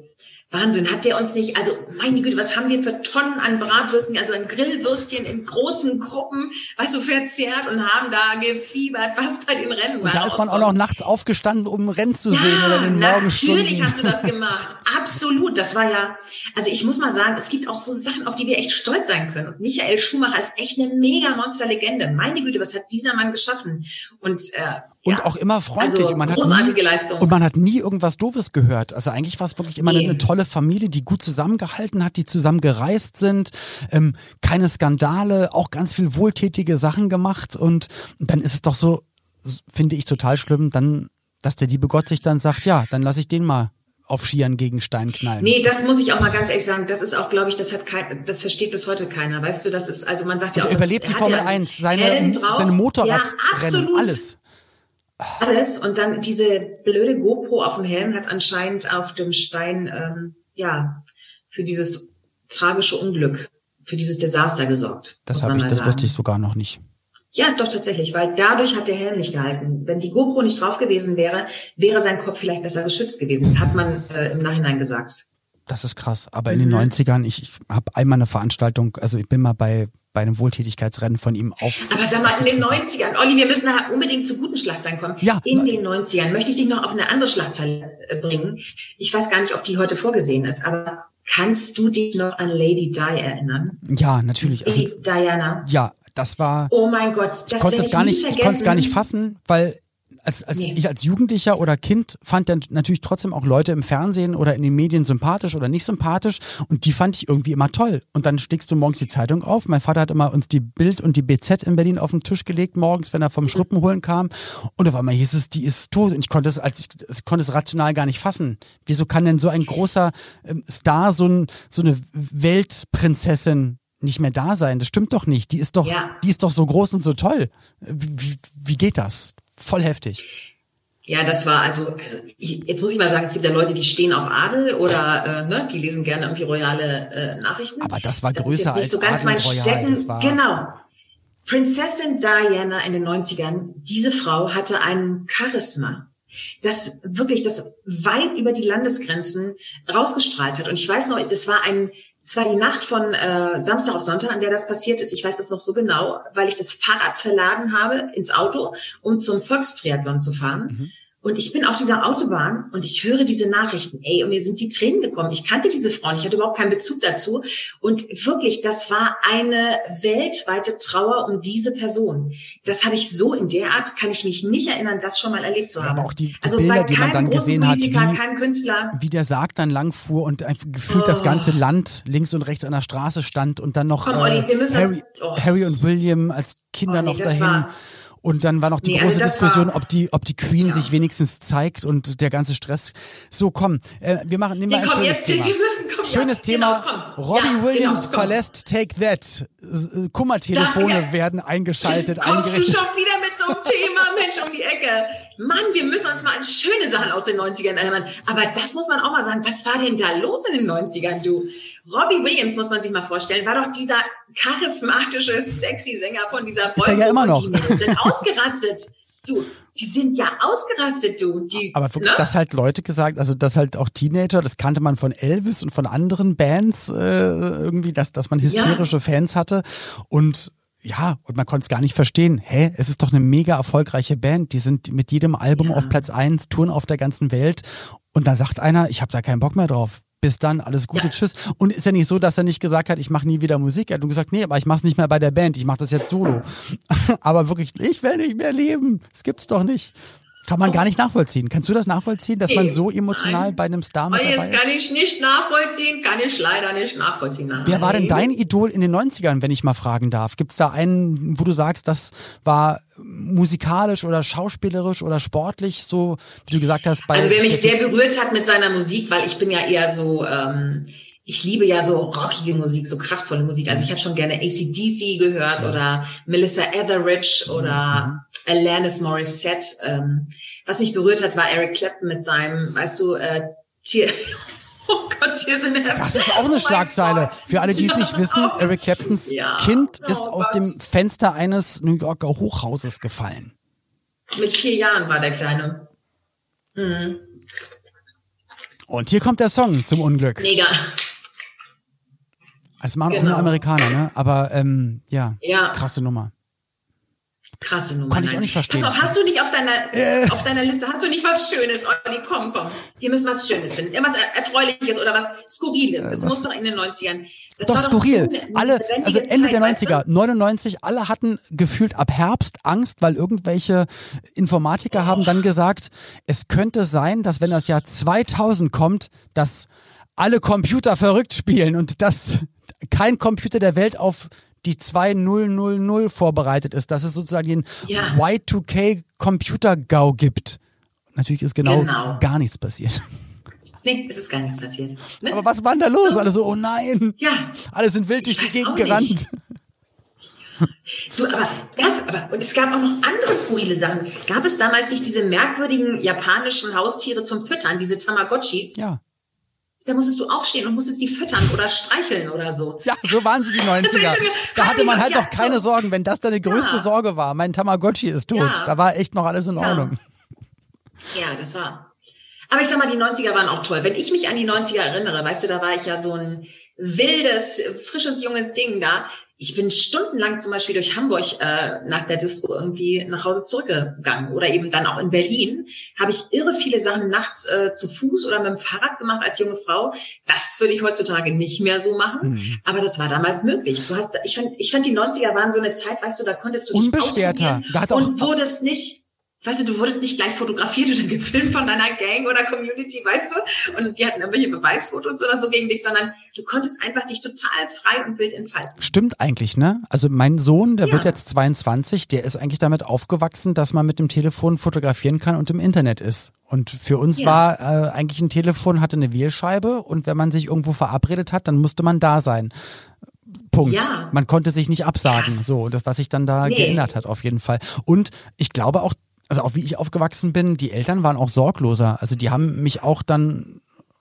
Wahnsinn, hat der uns nicht, also meine Güte, was haben wir für Tonnen an Bratwürsten, also an Grillwürstchen in großen Gruppen, weißt du, verzehrt und haben da gefiebert, was bei den Rennen war. Und da ist man auch noch nachts aufgestanden, um Rennen zu ja, sehen oder in den Morgenstunden. natürlich hast du das gemacht. Absolut, das war ja, also ich muss mal sagen, es gibt auch so Sachen, auf die wir echt stolz sein können. Und Michael Schumacher ist echt eine mega Monsterlegende. Meine Güte, was hat dieser Mann geschaffen? Und äh, und ja. auch immer freundlich. Also, man großartige nie, Leistung. Und man hat nie irgendwas Doofes gehört. Also eigentlich war es wirklich immer eine, eine, tolle Familie, die gut zusammengehalten hat, die zusammen gereist sind, ähm, keine Skandale, auch ganz viel wohltätige Sachen gemacht. Und dann ist es doch so, finde ich total schlimm, dann, dass der liebe Gott sich dann sagt, ja, dann lasse ich den mal auf Skiern gegen Stein knallen. Nee, das muss ich auch mal ganz ehrlich sagen. Das ist auch, glaube ich, das hat kein, das versteht bis heute keiner. Weißt du, das ist, also man sagt ja auch. Er überlebt die Formel ja 1, seine, seine Motorradrennen, ja, alles. Alles. Und dann diese blöde GoPro auf dem Helm hat anscheinend auf dem Stein, ähm, ja, für dieses tragische Unglück, für dieses Desaster gesorgt. Das habe ich, das sagen. wusste ich sogar noch nicht. Ja, doch tatsächlich, weil dadurch hat der Helm nicht gehalten. Wenn die GoPro nicht drauf gewesen wäre, wäre sein Kopf vielleicht besser geschützt gewesen. Das hat man äh, im Nachhinein gesagt. Das ist krass. Aber in den 90ern, mhm. ich, ich habe einmal eine Veranstaltung, also ich bin mal bei bei einem Wohltätigkeitsrennen von ihm auf. Aber sag mal, in den 90ern, Olli, wir müssen da unbedingt zu guten Schlagzeilen kommen. Ja. In den 90ern möchte ich dich noch auf eine andere Schlagzeile äh, bringen. Ich weiß gar nicht, ob die heute vorgesehen ist, aber kannst du dich noch an Lady Di erinnern? Ja, natürlich. Also, Lady Diana. Ja, das war. Oh mein Gott, das ich konnte das gar nicht, ich konnte es gar nicht fassen, weil als, als nee. ich als Jugendlicher oder Kind fand dann natürlich trotzdem auch Leute im Fernsehen oder in den Medien sympathisch oder nicht sympathisch und die fand ich irgendwie immer toll. Und dann schlägst du morgens die Zeitung auf. Mein Vater hat immer uns die Bild und die BZ in Berlin auf den Tisch gelegt morgens, wenn er vom Schruppen holen kam. Und auf einmal hieß es, die ist tot. Und ich konnte es, als ich, ich konnte es rational gar nicht fassen. Wieso kann denn so ein großer ähm, Star, so, ein, so eine Weltprinzessin nicht mehr da sein. Das stimmt doch nicht. Die ist doch, ja. die ist doch so groß und so toll. Wie, wie geht das? Voll heftig. Ja, das war also, also ich, jetzt muss ich mal sagen, es gibt ja Leute, die stehen auf Adel oder äh, ne, die lesen gerne irgendwie royale äh, Nachrichten. Aber das war größer das ist jetzt nicht als so ganz mein Stecken. Genau. Prinzessin Diana in den 90ern, diese Frau hatte ein Charisma, das wirklich das weit über die Landesgrenzen rausgestrahlt hat. Und ich weiß noch, das war ein es war die Nacht von äh, Samstag auf Sonntag, an der das passiert ist. Ich weiß das noch so genau, weil ich das Fahrrad verladen habe ins Auto, um zum Volkstriathlon zu fahren. Mhm. Und ich bin auf dieser Autobahn und ich höre diese Nachrichten. Ey, und mir sind die Tränen gekommen. Ich kannte diese Frau ich hatte überhaupt keinen Bezug dazu. Und wirklich, das war eine weltweite Trauer um diese Person. Das habe ich so in der Art, kann ich mich nicht erinnern, das schon mal erlebt zu haben. Ja, aber auch die, die also Bilder, die man dann gesehen hat, wie, kein Künstler. wie der Sarg dann lang fuhr und gefühlt oh. das ganze Land links und rechts an der Straße stand und dann noch Komm, Olli, äh, Harry, oh. Harry und William als Kinder oh, nee, noch dahin. War, und dann war noch die nee, große also Diskussion, ob die, ob die Queen ja. sich wenigstens zeigt und der ganze Stress. So, komm, äh, wir machen, nehmen wir ein schönes Thema. Müssen, komm, schönes ja, Thema. Genau, Robbie genau, Williams genau, verlässt Take That. Kummertelefone da, werden eingeschaltet, kommst eingerichtet. Einem Thema, Mensch, um die Ecke. Mann, wir müssen uns mal an schöne Sachen aus den 90ern erinnern. Aber das muss man auch mal sagen. Was war denn da los in den 90ern, du? Robbie Williams, muss man sich mal vorstellen, war doch dieser charismatische, sexy Sänger von dieser Boy ja immer noch. Die sind ausgerastet. Du, die sind ja ausgerastet, du. Die, Aber wirklich, ne? das halt Leute gesagt, also das halt auch Teenager, das kannte man von Elvis und von anderen Bands äh, irgendwie, dass, dass man hysterische ja. Fans hatte. Und ja, und man konnte es gar nicht verstehen. Hä, es ist doch eine mega erfolgreiche Band. Die sind mit jedem Album ja. auf Platz eins, touren auf der ganzen Welt. Und da sagt einer, ich habe da keinen Bock mehr drauf. Bis dann, alles Gute, ja. tschüss. Und ist ja nicht so, dass er nicht gesagt hat, ich mache nie wieder Musik. Er hat nur gesagt, nee, aber ich mache es nicht mehr bei der Band, ich mache das jetzt solo. aber wirklich, ich will nicht mehr leben. Das gibt's doch nicht. Kann man gar nicht nachvollziehen. Kannst du das nachvollziehen, dass man so emotional Nein. bei einem Star mit dabei ist? Das kann ich nicht nachvollziehen, kann ich leider nicht nachvollziehen. Nein. Wer war denn dein Idol in den 90ern, wenn ich mal fragen darf? Gibt es da einen, wo du sagst, das war musikalisch oder schauspielerisch oder sportlich so, wie du gesagt hast? also wer mich sehr berührt hat mit seiner Musik, weil ich bin ja eher so... Ähm, ich liebe ja so rockige Musik, so kraftvolle Musik. Also ich habe schon gerne ACDC gehört ja. oder Melissa Etheridge oder mhm. Alanis Morissette. Ähm, was mich berührt hat, war Eric Clapton mit seinem, weißt du, äh, Tier, oh Gott, hier sind Das ist auch eine oh Schlagzeile. Gott. Für alle, die es nicht wissen, Eric Claptons ja. Kind ist oh aus Gott. dem Fenster eines New Yorker Hochhauses gefallen. Mit vier Jahren war der Kleine. Mhm. Und hier kommt der Song zum Unglück. Mega. Das machen genau. auch nur Amerikaner, ne? Aber ähm, ja, ja, krasse Nummer. Krasse Nummer. Kann ich auch nicht verstehen. Pass auf, hast du nicht auf deiner, äh. auf deiner Liste, hast du nicht was Schönes, Olli? Komm, komm. Wir müssen was Schönes finden. Irgendwas Erfreuliches oder was Skurriles. Äh, das muss doch in den 90ern. Das doch, skurril. So alle, also Ende Zeit, der 90er, weißt du? 99, alle hatten gefühlt ab Herbst Angst, weil irgendwelche Informatiker oh. haben dann gesagt, es könnte sein, dass wenn das Jahr 2000 kommt, dass alle Computer verrückt spielen und dass kein Computer der Welt auf die 2000 vorbereitet ist, dass es sozusagen den ja. Y2K Computer-GAU gibt. Natürlich ist genau, genau, gar nichts passiert. Nee, es ist gar nichts passiert. Ne? Aber was war denn da los? So. Alle so, oh nein. Ja. Alle sind wild durch die Gegend gerannt. Du, aber das, aber, und es gab auch noch andere skurrile Sachen. Gab es damals nicht diese merkwürdigen japanischen Haustiere zum Füttern, diese Tamagotchis? Ja da musstest du aufstehen und musstest die füttern oder streicheln oder so. Ja, so waren sie die 90er. Da hatte man halt noch keine so. Sorgen, wenn das deine größte ja. Sorge war. Mein Tamagotchi ist tot. Ja. Da war echt noch alles in Ordnung. Ja, das war. Aber ich sag mal, die 90er waren auch toll. Wenn ich mich an die 90er erinnere, weißt du, da war ich ja so ein wildes, frisches, junges Ding da ich bin stundenlang zum Beispiel durch Hamburg äh, nach der Disco irgendwie nach Hause zurückgegangen oder eben dann auch in Berlin habe ich irre viele Sachen nachts äh, zu Fuß oder mit dem Fahrrad gemacht als junge Frau. Das würde ich heutzutage nicht mehr so machen, mhm. aber das war damals möglich. Du hast, ich fand, ich fand die 90er waren so eine Zeit, weißt du, da konntest du dich Unbeschwerter. Da hat auch, und wurdest nicht weißt du, du wurdest nicht gleich fotografiert oder gefilmt von deiner Gang oder Community, weißt du, und die hatten irgendwelche Beweisfotos oder so gegen dich, sondern du konntest einfach dich total frei und wild entfalten. Stimmt eigentlich, ne? Also mein Sohn, der ja. wird jetzt 22, der ist eigentlich damit aufgewachsen, dass man mit dem Telefon fotografieren kann und im Internet ist. Und für uns ja. war äh, eigentlich ein Telefon, hatte eine Wählscheibe und wenn man sich irgendwo verabredet hat, dann musste man da sein. Punkt. Ja. Man konnte sich nicht absagen. Krass. So, das, was sich dann da nee. geändert hat, auf jeden Fall. Und ich glaube auch, also auch wie ich aufgewachsen bin, die Eltern waren auch sorgloser. Also die haben mich auch dann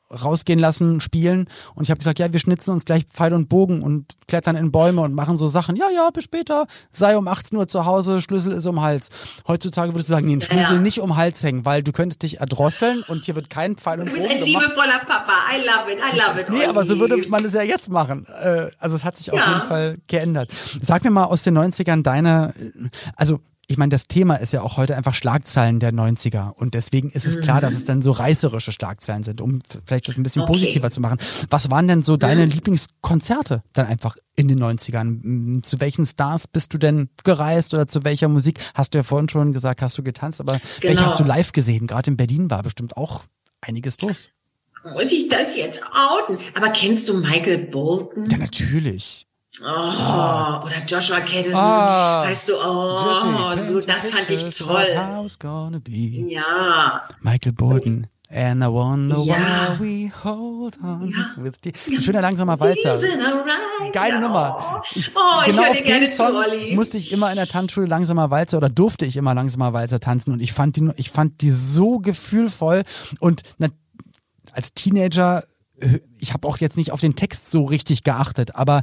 rausgehen lassen, spielen und ich habe gesagt, ja, wir schnitzen uns gleich Pfeil und Bogen und klettern in Bäume und machen so Sachen. Ja, ja, bis später. Sei um 18 Uhr zu Hause, Schlüssel ist um Hals. Heutzutage würdest du sagen, nee, ein Schlüssel ja. nicht um Hals hängen, weil du könntest dich erdrosseln und hier wird kein Pfeil und Bogen gemacht. Du bist ein liebevoller Papa. I love it. I love it. Nee, aber so würde man es ja jetzt machen. Äh, also es hat sich auf jeden Fall geändert. Sag mir mal aus den 90ern deine, also ich meine, das Thema ist ja auch heute einfach Schlagzeilen der 90er. Und deswegen ist es mhm. klar, dass es dann so reißerische Schlagzeilen sind, um vielleicht das ein bisschen okay. positiver zu machen. Was waren denn so deine mhm. Lieblingskonzerte dann einfach in den 90ern? Zu welchen Stars bist du denn gereist oder zu welcher Musik? Hast du ja vorhin schon gesagt, hast du getanzt, aber genau. welche hast du live gesehen? Gerade in Berlin war bestimmt auch einiges los. Muss ich das jetzt outen? Aber kennst du Michael Bolton? Ja, natürlich. Oh, oh, oder Joshua Caddison, oh, weißt du, oh, Jesse, so, das fand ich toll. Ja. Michael Bolton. And I wonder ja. why we hold on ja. with the... Ein schöner langsamer Walzer. Geile ja. Nummer. Ich, oh, genau ich auf den Song zu, musste ich immer in der Tanzschule langsamer Walzer oder durfte ich immer langsamer Walzer tanzen und ich fand die, ich fand die so gefühlvoll und na, als Teenager ich habe auch jetzt nicht auf den Text so richtig geachtet, aber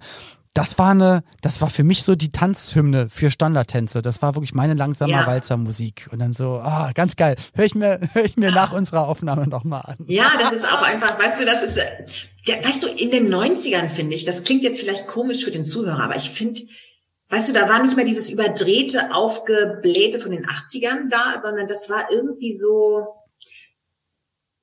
das war eine, das war für mich so die Tanzhymne für Standardtänze. Das war wirklich meine langsame ja. Walzermusik. Und dann so, ah, ganz geil. Hör ich mir, hör ich mir nach unserer Aufnahme nochmal an. Ja, das ist auch einfach, weißt du, das ist, ja, weißt du, in den 90ern finde ich, das klingt jetzt vielleicht komisch für den Zuhörer, aber ich finde, weißt du, da war nicht mehr dieses überdrehte, aufgeblähte von den 80ern da, sondern das war irgendwie so,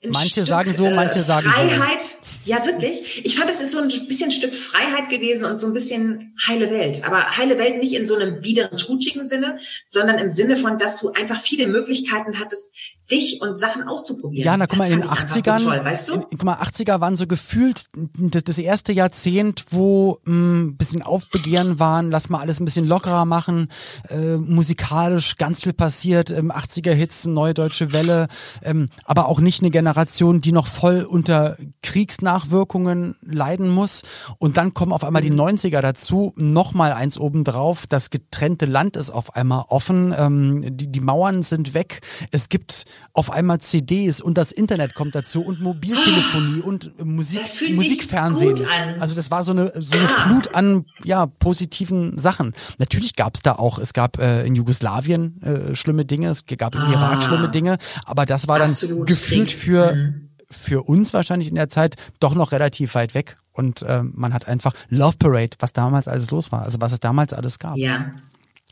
manche Stück, sagen so, manche äh, sagen Freiheit, so. ja wirklich. Ich fand, es ist so ein bisschen Stück Freiheit gewesen und so ein bisschen heile Welt. Aber heile Welt nicht in so einem biederen, trutschigen Sinne, sondern im Sinne von, dass du einfach viele Möglichkeiten hattest, dich und Sachen auszuprobieren. Ja, na guck mal, in den 80ern, so toll, weißt du? in, guck mal, 80er waren so gefühlt das, das erste Jahrzehnt, wo ein hm, bisschen Aufbegehren waren, lass mal alles ein bisschen lockerer machen, äh, musikalisch ganz viel passiert, ähm, 80er Hits, neue deutsche Welle, ähm, aber auch nicht eine Generation, die noch voll unter Kriegsnachwirkungen leiden muss. Und dann kommen auf einmal die 90er mhm. dazu, nochmal eins obendrauf, das getrennte Land ist auf einmal offen, ähm, die, die Mauern sind weg, es gibt auf einmal CDs und das Internet kommt dazu und Mobiltelefonie oh, und Musik, Musikfernsehen. Also das war so eine, so eine ah. Flut an ja, positiven Sachen. Natürlich gab es da auch, es gab äh, in Jugoslawien äh, schlimme Dinge, es gab im ah. Irak schlimme Dinge, aber das war dann gefühlt für, mhm. für uns wahrscheinlich in der Zeit doch noch relativ weit weg. Und äh, man hat einfach Love Parade, was damals alles los war, also was es damals alles gab. Ja.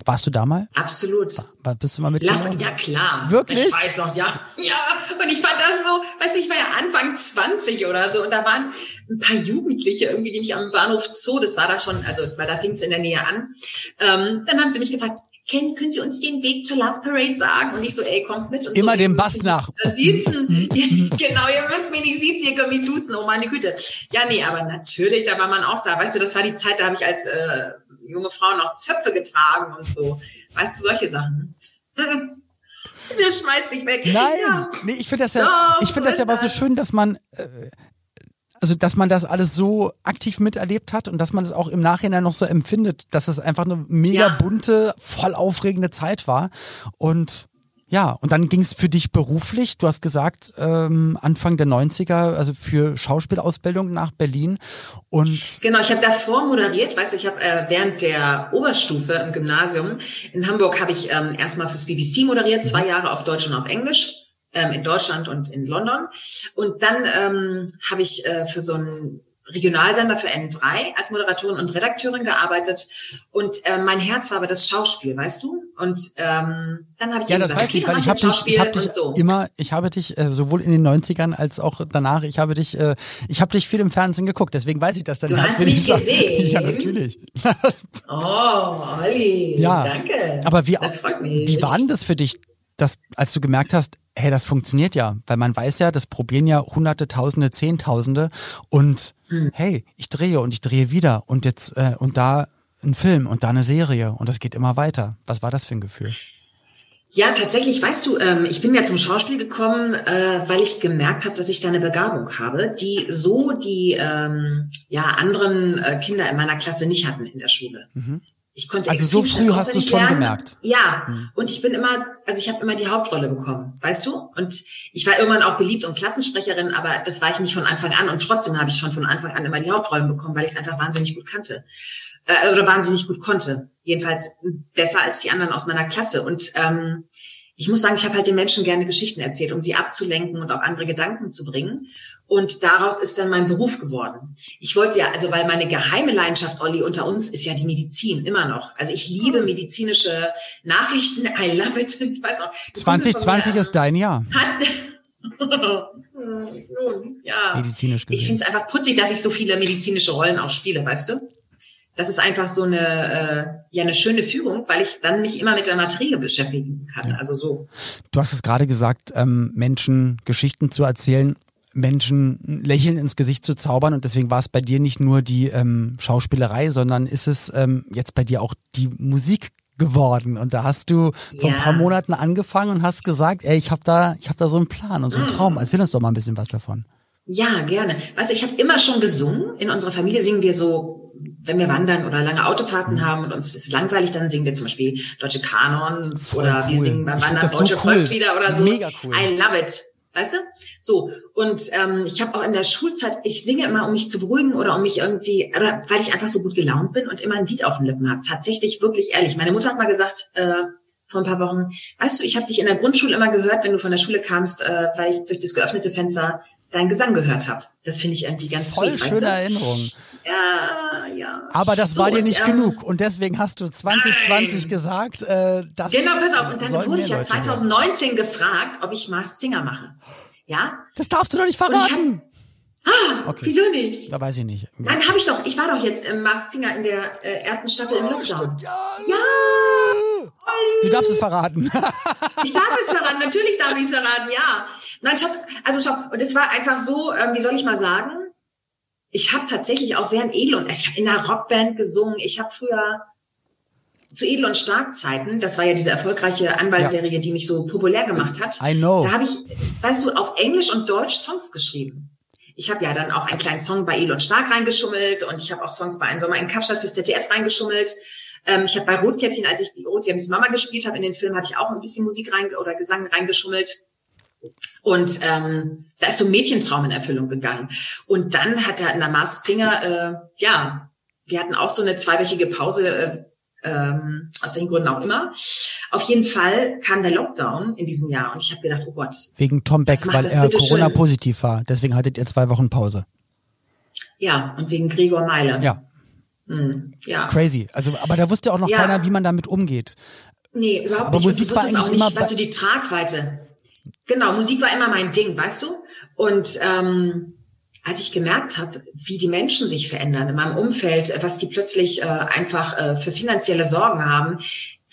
Warst du da mal? Absolut. War, bist du mal mit? Lach, ja klar. Wirklich? Ich weiß noch, ja. Ja. Und ich fand das so, weiß ich, ich war ja Anfang 20 oder so und da waren ein paar Jugendliche irgendwie, die mich am Bahnhof Zoo, das war da schon, also weil da fing es in der Nähe an. Ähm, dann haben sie mich gefragt, können, können Sie uns den Weg zur Love Parade sagen? Und ich so, ey, kommt mit. Und Immer so, dem Bass nach. Siezen. genau, ihr müsst mich nicht siezen, ihr könnt mich duzen, oh meine Güte. Ja, nee, aber natürlich, da war man auch da. Weißt du, das war die Zeit, da habe ich als äh, junge Frau noch Zöpfe getragen und so. Weißt du, solche Sachen. Der schmeißt sich weg. Nein, ja. nee, ich finde das ja, ich finde das ja aber so schön, dass man, äh, also dass man das alles so aktiv miterlebt hat und dass man es auch im Nachhinein noch so empfindet, dass es einfach eine mega ja. bunte, voll aufregende Zeit war. Und ja, und dann ging es für dich beruflich. Du hast gesagt, ähm, Anfang der 90er, also für Schauspielausbildung nach Berlin. Und genau, ich habe davor moderiert, weißt du, ich habe äh, während der Oberstufe im Gymnasium in Hamburg habe ich ähm, erstmal fürs BBC moderiert, zwei. Jahre auf Deutsch und auf Englisch ähm, in Deutschland und in London. Und dann ähm, habe ich äh, für so ein Regionalsender für N3 als Moderatorin und Redakteurin gearbeitet und äh, mein Herz war aber das Schauspiel, weißt du? Und ähm, dann habe ich ja, das gesagt, weiß ich, weil ich habe dich, ich habe dich so. immer, ich habe dich äh, sowohl in den 90ern als auch danach, ich habe dich, äh, ich habe dich viel im Fernsehen geguckt, deswegen weiß ich das dann. Du hast mich gesehen. ja, natürlich. oh, Olli, ja, danke. Aber wie, das freut mich. wie war denn das für dich, dass, als du gemerkt hast, hey, das funktioniert ja, weil man weiß ja, das probieren ja Hunderte, Tausende, Zehntausende und hm. hey, ich drehe und ich drehe wieder und jetzt äh, und da ein Film und da eine Serie und das geht immer weiter. Was war das für ein Gefühl? Ja, tatsächlich, weißt du, ähm, ich bin ja zum Schauspiel gekommen, äh, weil ich gemerkt habe, dass ich da eine Begabung habe, die so die ähm, ja anderen äh, Kinder in meiner Klasse nicht hatten in der Schule. Mhm. Ich konnte also so früh hast du es schon gemerkt. Ja, hm. und ich bin immer, also ich habe immer die Hauptrolle bekommen, weißt du? Und ich war irgendwann auch beliebt und Klassensprecherin, aber das war ich nicht von Anfang an und trotzdem habe ich schon von Anfang an immer die Hauptrollen bekommen, weil ich es einfach wahnsinnig gut kannte äh, oder wahnsinnig gut konnte. Jedenfalls besser als die anderen aus meiner Klasse und ähm, ich muss sagen, ich habe halt den Menschen gerne Geschichten erzählt, um sie abzulenken und auf andere Gedanken zu bringen. Und daraus ist dann mein Beruf geworden. Ich wollte ja, also weil meine geheime Leidenschaft, Olli, unter uns ist ja die Medizin immer noch. Also ich liebe medizinische Nachrichten. I love it. Ich weiß auch. 2020 ist dein Jahr. Hat, ja. Medizinisch gesehen. Ich finde es einfach putzig, dass ich so viele medizinische Rollen auch spiele, weißt du? Das ist einfach so eine, äh, ja, eine schöne Fügung, weil ich dann mich immer mit der Materie beschäftigen kann. Ja. Also so. Du hast es gerade gesagt, ähm, Menschen Geschichten zu erzählen. Menschen Lächeln ins Gesicht zu zaubern und deswegen war es bei dir nicht nur die ähm, Schauspielerei, sondern ist es ähm, jetzt bei dir auch die Musik geworden und da hast du ja. vor ein paar Monaten angefangen und hast gesagt, ey, ich habe da, ich habe da so einen Plan und so einen mm. Traum. Erzähl uns doch mal ein bisschen was davon. Ja, gerne. Weißt du, ich habe immer schon gesungen. In unserer Familie singen wir so wenn wir wandern oder lange Autofahrten mhm. haben und uns ist langweilig, dann singen wir zum Beispiel deutsche Kanons oder cool. wir singen beim Wandern deutsche so cool. Volkslieder oder so. Mega cool. I love it. Weißt du? So. Und ähm, ich habe auch in der Schulzeit, ich singe immer, um mich zu beruhigen oder um mich irgendwie, oder weil ich einfach so gut gelaunt bin und immer ein Lied auf den Lippen habe. Tatsächlich, wirklich ehrlich. Meine Mutter hat mal gesagt, äh, vor ein paar Wochen, weißt du, ich habe dich in der Grundschule immer gehört, wenn du von der Schule kamst, äh, weil ich durch das geöffnete Fenster deinen Gesang gehört habe. Das finde ich irgendwie ganz Voll sweet, schöne weißt du? Erinnerung. Ja, ja. Aber das so, war dir nicht und, ähm, genug und deswegen hast du 2020 nein. gesagt, äh, das Genau, pass auf. Und dann wurde ich ja 2019 hören. gefragt, ob ich Mars Singer mache. Ja? Das darfst du doch nicht verraten. Ah, okay. wieso nicht? Da weiß ich nicht. Nein, habe ich doch. Ich war doch jetzt im Mars Singer in der äh, ersten Staffel oh, im Lockdown. Stimmt, ja. ja. Du darfst es verraten. ich darf es verraten, natürlich darf ich es verraten, ja. Nein, Schatz, also schau, und es war einfach so, ähm, wie soll ich mal sagen, ich habe tatsächlich auch während Edel und ich habe in einer Rockband gesungen. Ich habe früher zu Edel und Starkzeiten, das war ja diese erfolgreiche Anwaltsserie, ja. die mich so populär gemacht hat. I know. Da habe ich, weißt du, auf Englisch und Deutsch Songs geschrieben. Ich habe ja dann auch einen kleinen Song bei Edel und Stark reingeschummelt und ich habe auch Songs bei einem Sommer in Kapstadt fürs ZDF reingeschummelt. Ähm, ich habe bei Rotkäppchen, als ich die Rotkäppchens Mama gespielt habe in den Film, habe ich auch ein bisschen Musik rein oder Gesang reingeschummelt. Und ähm, da ist so ein Mädchentraum in Erfüllung gegangen. Und dann hat er in der Mars Singer, äh, ja, wir hatten auch so eine zweiwöchige Pause, äh, ähm, aus welchen Gründen auch immer. Auf jeden Fall kam der Lockdown in diesem Jahr und ich habe gedacht, oh Gott. Wegen Tom Beck, weil er Corona-positiv war. Deswegen hattet ihr zwei Wochen Pause. Ja, und wegen Gregor Meile. Ja. Hm, ja. Crazy. Also, aber da wusste auch noch ja. keiner, wie man damit umgeht. Nee, überhaupt aber nicht. Musik war eigentlich auch nicht, weißt du, die Tragweite. Genau, Musik war immer mein Ding, weißt du? Und ähm, als ich gemerkt habe, wie die Menschen sich verändern in meinem Umfeld, was die plötzlich äh, einfach äh, für finanzielle Sorgen haben,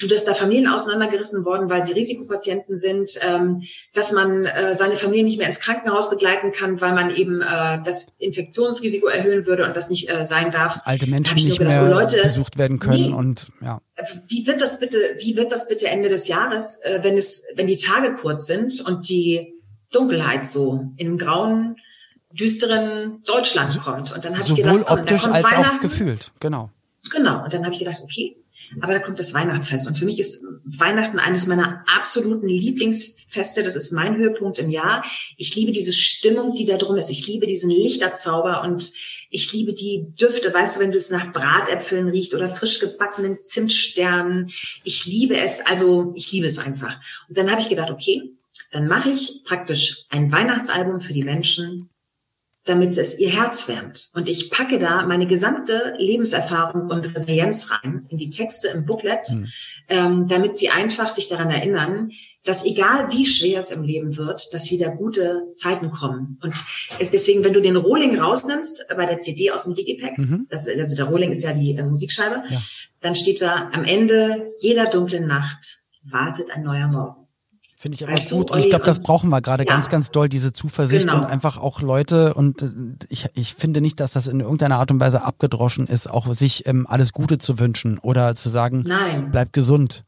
dass da Familien auseinandergerissen worden, weil sie Risikopatienten sind, ähm, dass man äh, seine Familie nicht mehr ins Krankenhaus begleiten kann, weil man eben äh, das Infektionsrisiko erhöhen würde und das nicht äh, sein darf. Alte Menschen nicht gedacht, mehr oh, Leute, besucht werden können nee, und ja. Wie wird das bitte? Wie wird das bitte Ende des Jahres, äh, wenn es, wenn die Tage kurz sind und die Dunkelheit so in grauen düsteren Deutschland kommt. Und dann habe ich gesagt, komm, optisch als auch gefühlt, genau. Genau. Und dann habe ich gedacht, okay, aber da kommt das Weihnachtsfest. Und für mich ist Weihnachten eines meiner absoluten Lieblingsfeste. Das ist mein Höhepunkt im Jahr. Ich liebe diese Stimmung, die da drum ist. Ich liebe diesen Lichterzauber und ich liebe die Düfte. Weißt du, wenn du es nach Bratäpfeln riecht oder frisch gebackenen Zimtsternen. Ich liebe es. Also ich liebe es einfach. Und dann habe ich gedacht, okay, dann mache ich praktisch ein Weihnachtsalbum für die Menschen, damit es ihr Herz wärmt. Und ich packe da meine gesamte Lebenserfahrung und Resilienz rein in die Texte im Booklet, mhm. ähm, damit sie einfach sich daran erinnern, dass egal wie schwer es im Leben wird, dass wieder gute Zeiten kommen. Und deswegen, wenn du den Rohling rausnimmst bei der CD aus dem Digipack, mhm. das, also der Rohling ist ja die, die Musikscheibe, ja. dann steht da am Ende jeder dunklen Nacht wartet ein neuer Morgen. Finde ich aber weißt gut. Du, und ich glaube, das brauchen wir gerade ja. ganz, ganz doll, diese Zuversicht genau. und einfach auch Leute. Und äh, ich, ich finde nicht, dass das in irgendeiner Art und Weise abgedroschen ist, auch sich ähm, alles Gute zu wünschen oder zu sagen, Nein. bleib gesund.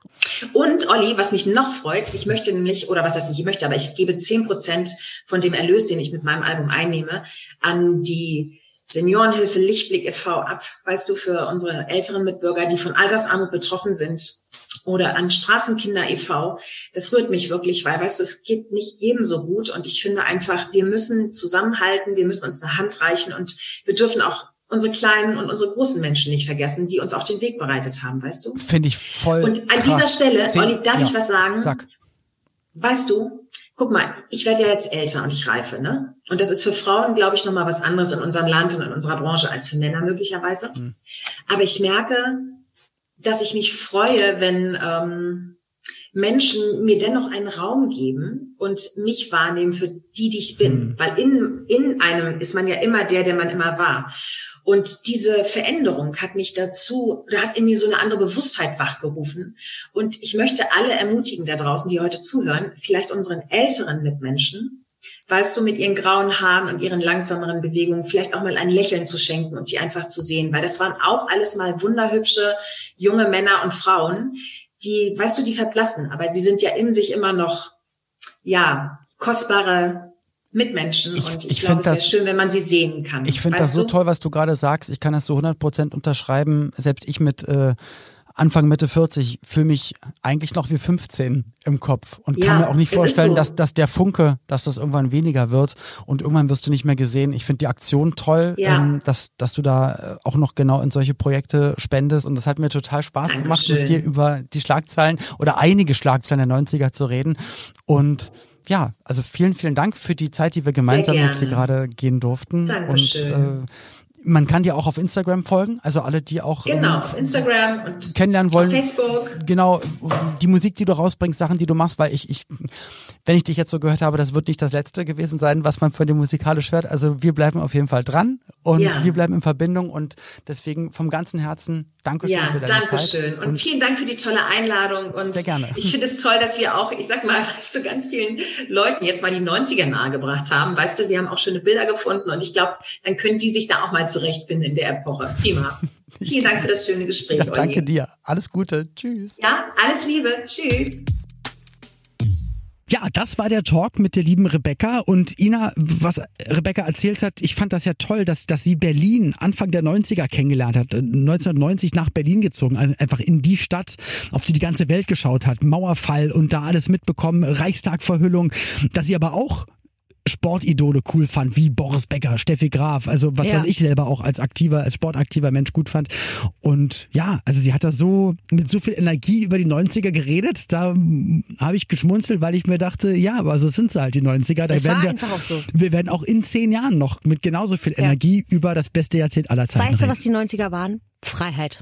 Und Olli, was mich noch freut, ich möchte nämlich, oder was heißt nicht, ich möchte, aber ich gebe zehn Prozent von dem Erlös, den ich mit meinem Album einnehme, an die Seniorenhilfe Lichtblick e.V. ab, weißt du, für unsere älteren Mitbürger, die von Altersarmut betroffen sind oder an Straßenkinder e.V. Das rührt mich wirklich, weil, weißt du, es geht nicht jedem so gut und ich finde einfach, wir müssen zusammenhalten, wir müssen uns eine Hand reichen und wir dürfen auch unsere kleinen und unsere großen Menschen nicht vergessen, die uns auch den Weg bereitet haben, weißt du? Finde ich voll. Und an krass. dieser Stelle, Olli, darf ja. ich was sagen? Sag. Weißt du, guck mal, ich werde ja jetzt älter und ich reife, ne? Und das ist für Frauen, glaube ich, nochmal was anderes in unserem Land und in unserer Branche als für Männer möglicherweise. Mhm. Aber ich merke, dass ich mich freue, wenn ähm, Menschen mir dennoch einen Raum geben und mich wahrnehmen für die, die ich bin. Mhm. Weil in, in einem ist man ja immer der, der man immer war. Und diese Veränderung hat mich dazu, oder hat in mir so eine andere Bewusstheit wachgerufen. Und ich möchte alle ermutigen da draußen, die heute zuhören, vielleicht unseren älteren Mitmenschen, weißt du, mit ihren grauen Haaren und ihren langsameren Bewegungen vielleicht auch mal ein Lächeln zu schenken und die einfach zu sehen, weil das waren auch alles mal wunderhübsche junge Männer und Frauen, die, weißt du, die verblassen, aber sie sind ja in sich immer noch, ja, kostbare Mitmenschen ich, und ich, ich glaube, es wäre schön, wenn man sie sehen kann. Ich finde das so du? toll, was du gerade sagst. Ich kann das so 100 Prozent unterschreiben. Selbst ich mit äh, Anfang Mitte 40 fühle mich eigentlich noch wie 15 im Kopf und ja, kann mir auch nicht vorstellen, so. dass, dass der Funke, dass das irgendwann weniger wird und irgendwann wirst du nicht mehr gesehen. Ich finde die Aktion toll, ja. ähm, dass, dass du da äh, auch noch genau in solche Projekte spendest und das hat mir total Spaß Dankeschön. gemacht, mit dir über die Schlagzeilen oder einige Schlagzeilen der 90er zu reden und ja, also vielen, vielen Dank für die Zeit, die wir gemeinsam jetzt hier gerade gehen durften. Dankeschön. Und äh, man kann dir auch auf Instagram folgen, also alle, die auch genau, ähm, Instagram und kennenlernen wollen. Facebook. Genau, die Musik, die du rausbringst, Sachen, die du machst, weil ich, ich, wenn ich dich jetzt so gehört habe, das wird nicht das letzte gewesen sein, was man von dir musikalisch hört. Also wir bleiben auf jeden Fall dran und ja. wir bleiben in Verbindung und deswegen vom ganzen Herzen Dankeschön ja, für deine Dankeschön. Zeit. Dankeschön und, und vielen Dank für die tolle Einladung und sehr gerne. ich finde es toll, dass wir auch, ich sag mal, weißt du, ganz vielen Leuten jetzt mal die 90er nahegebracht haben. Weißt du, wir haben auch schöne Bilder gefunden und ich glaube, dann können die sich da auch mal zurechtfinden in der Epoche. Prima. Vielen Dank für das schöne Gespräch. Ja, danke dir. Alles Gute. Tschüss. Ja, alles Liebe. Tschüss. Ja, das war der Talk mit der lieben Rebecca und Ina, was Rebecca erzählt hat, ich fand das ja toll, dass, dass sie Berlin Anfang der 90er kennengelernt hat, 1990 nach Berlin gezogen, also einfach in die Stadt, auf die die ganze Welt geschaut hat, Mauerfall und da alles mitbekommen, Reichstagverhüllung, dass sie aber auch Sportidole cool fand, wie Boris Becker, Steffi Graf, also was, ja. was ich selber auch als aktiver, als sportaktiver Mensch gut fand. Und ja, also sie hat da so mit so viel Energie über die 90er geredet, da habe ich geschmunzelt, weil ich mir dachte, ja, aber so sind sie halt die 90er. Da das werden wir, einfach auch so. wir werden auch in zehn Jahren noch mit genauso viel Energie ja. über das beste Jahrzehnt aller Zeiten Weißt du, was die 90er waren? Freiheit.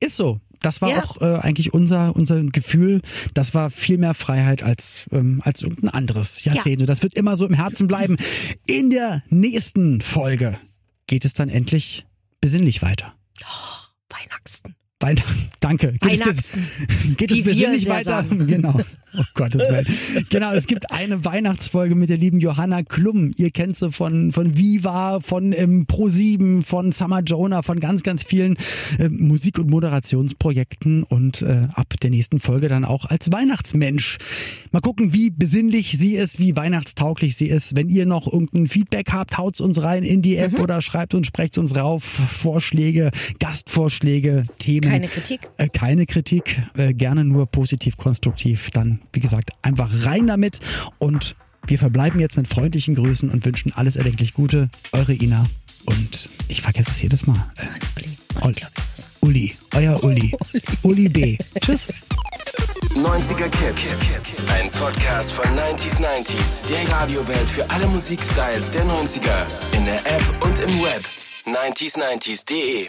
Ist so das war ja. auch äh, eigentlich unser unser Gefühl. Das war viel mehr Freiheit als ähm, als irgendein anderes Jahrzehnt. Ja. Das wird immer so im Herzen bleiben. In der nächsten Folge geht es dann endlich besinnlich weiter. Oh, Weihnachten. Weihnachten. Danke. Geht Weihnachten. es, geht es besinnlich weiter? Sagen. Genau. Oh Gottes Willen. genau, es gibt eine Weihnachtsfolge mit der lieben Johanna Klum. Ihr kennt sie von, von Viva, von ähm, Pro7, von Summer Jonah, von ganz, ganz vielen äh, Musik- und Moderationsprojekten und äh, ab der nächsten Folge dann auch als Weihnachtsmensch. Mal gucken, wie besinnlich sie ist, wie weihnachtstauglich sie ist. Wenn ihr noch irgendein Feedback habt, haut's uns rein in die App mhm. oder schreibt uns, sprecht uns rauf. Vorschläge, Gastvorschläge, Themen. Keine Kritik. Äh, keine Kritik, äh, gerne nur positiv, konstruktiv. Dann wie gesagt, einfach rein damit und wir verbleiben jetzt mit freundlichen Grüßen und wünschen alles erdenklich Gute. Eure Ina und ich vergesse es jedes Mal. Äh, Uli. Uli, euer Uli. Uli B. Tschüss. 90er Kids. Ein Podcast von 90s 90s. Der Radiowelt für alle Musikstyles der 90er. In der App und im Web. 90s90s.de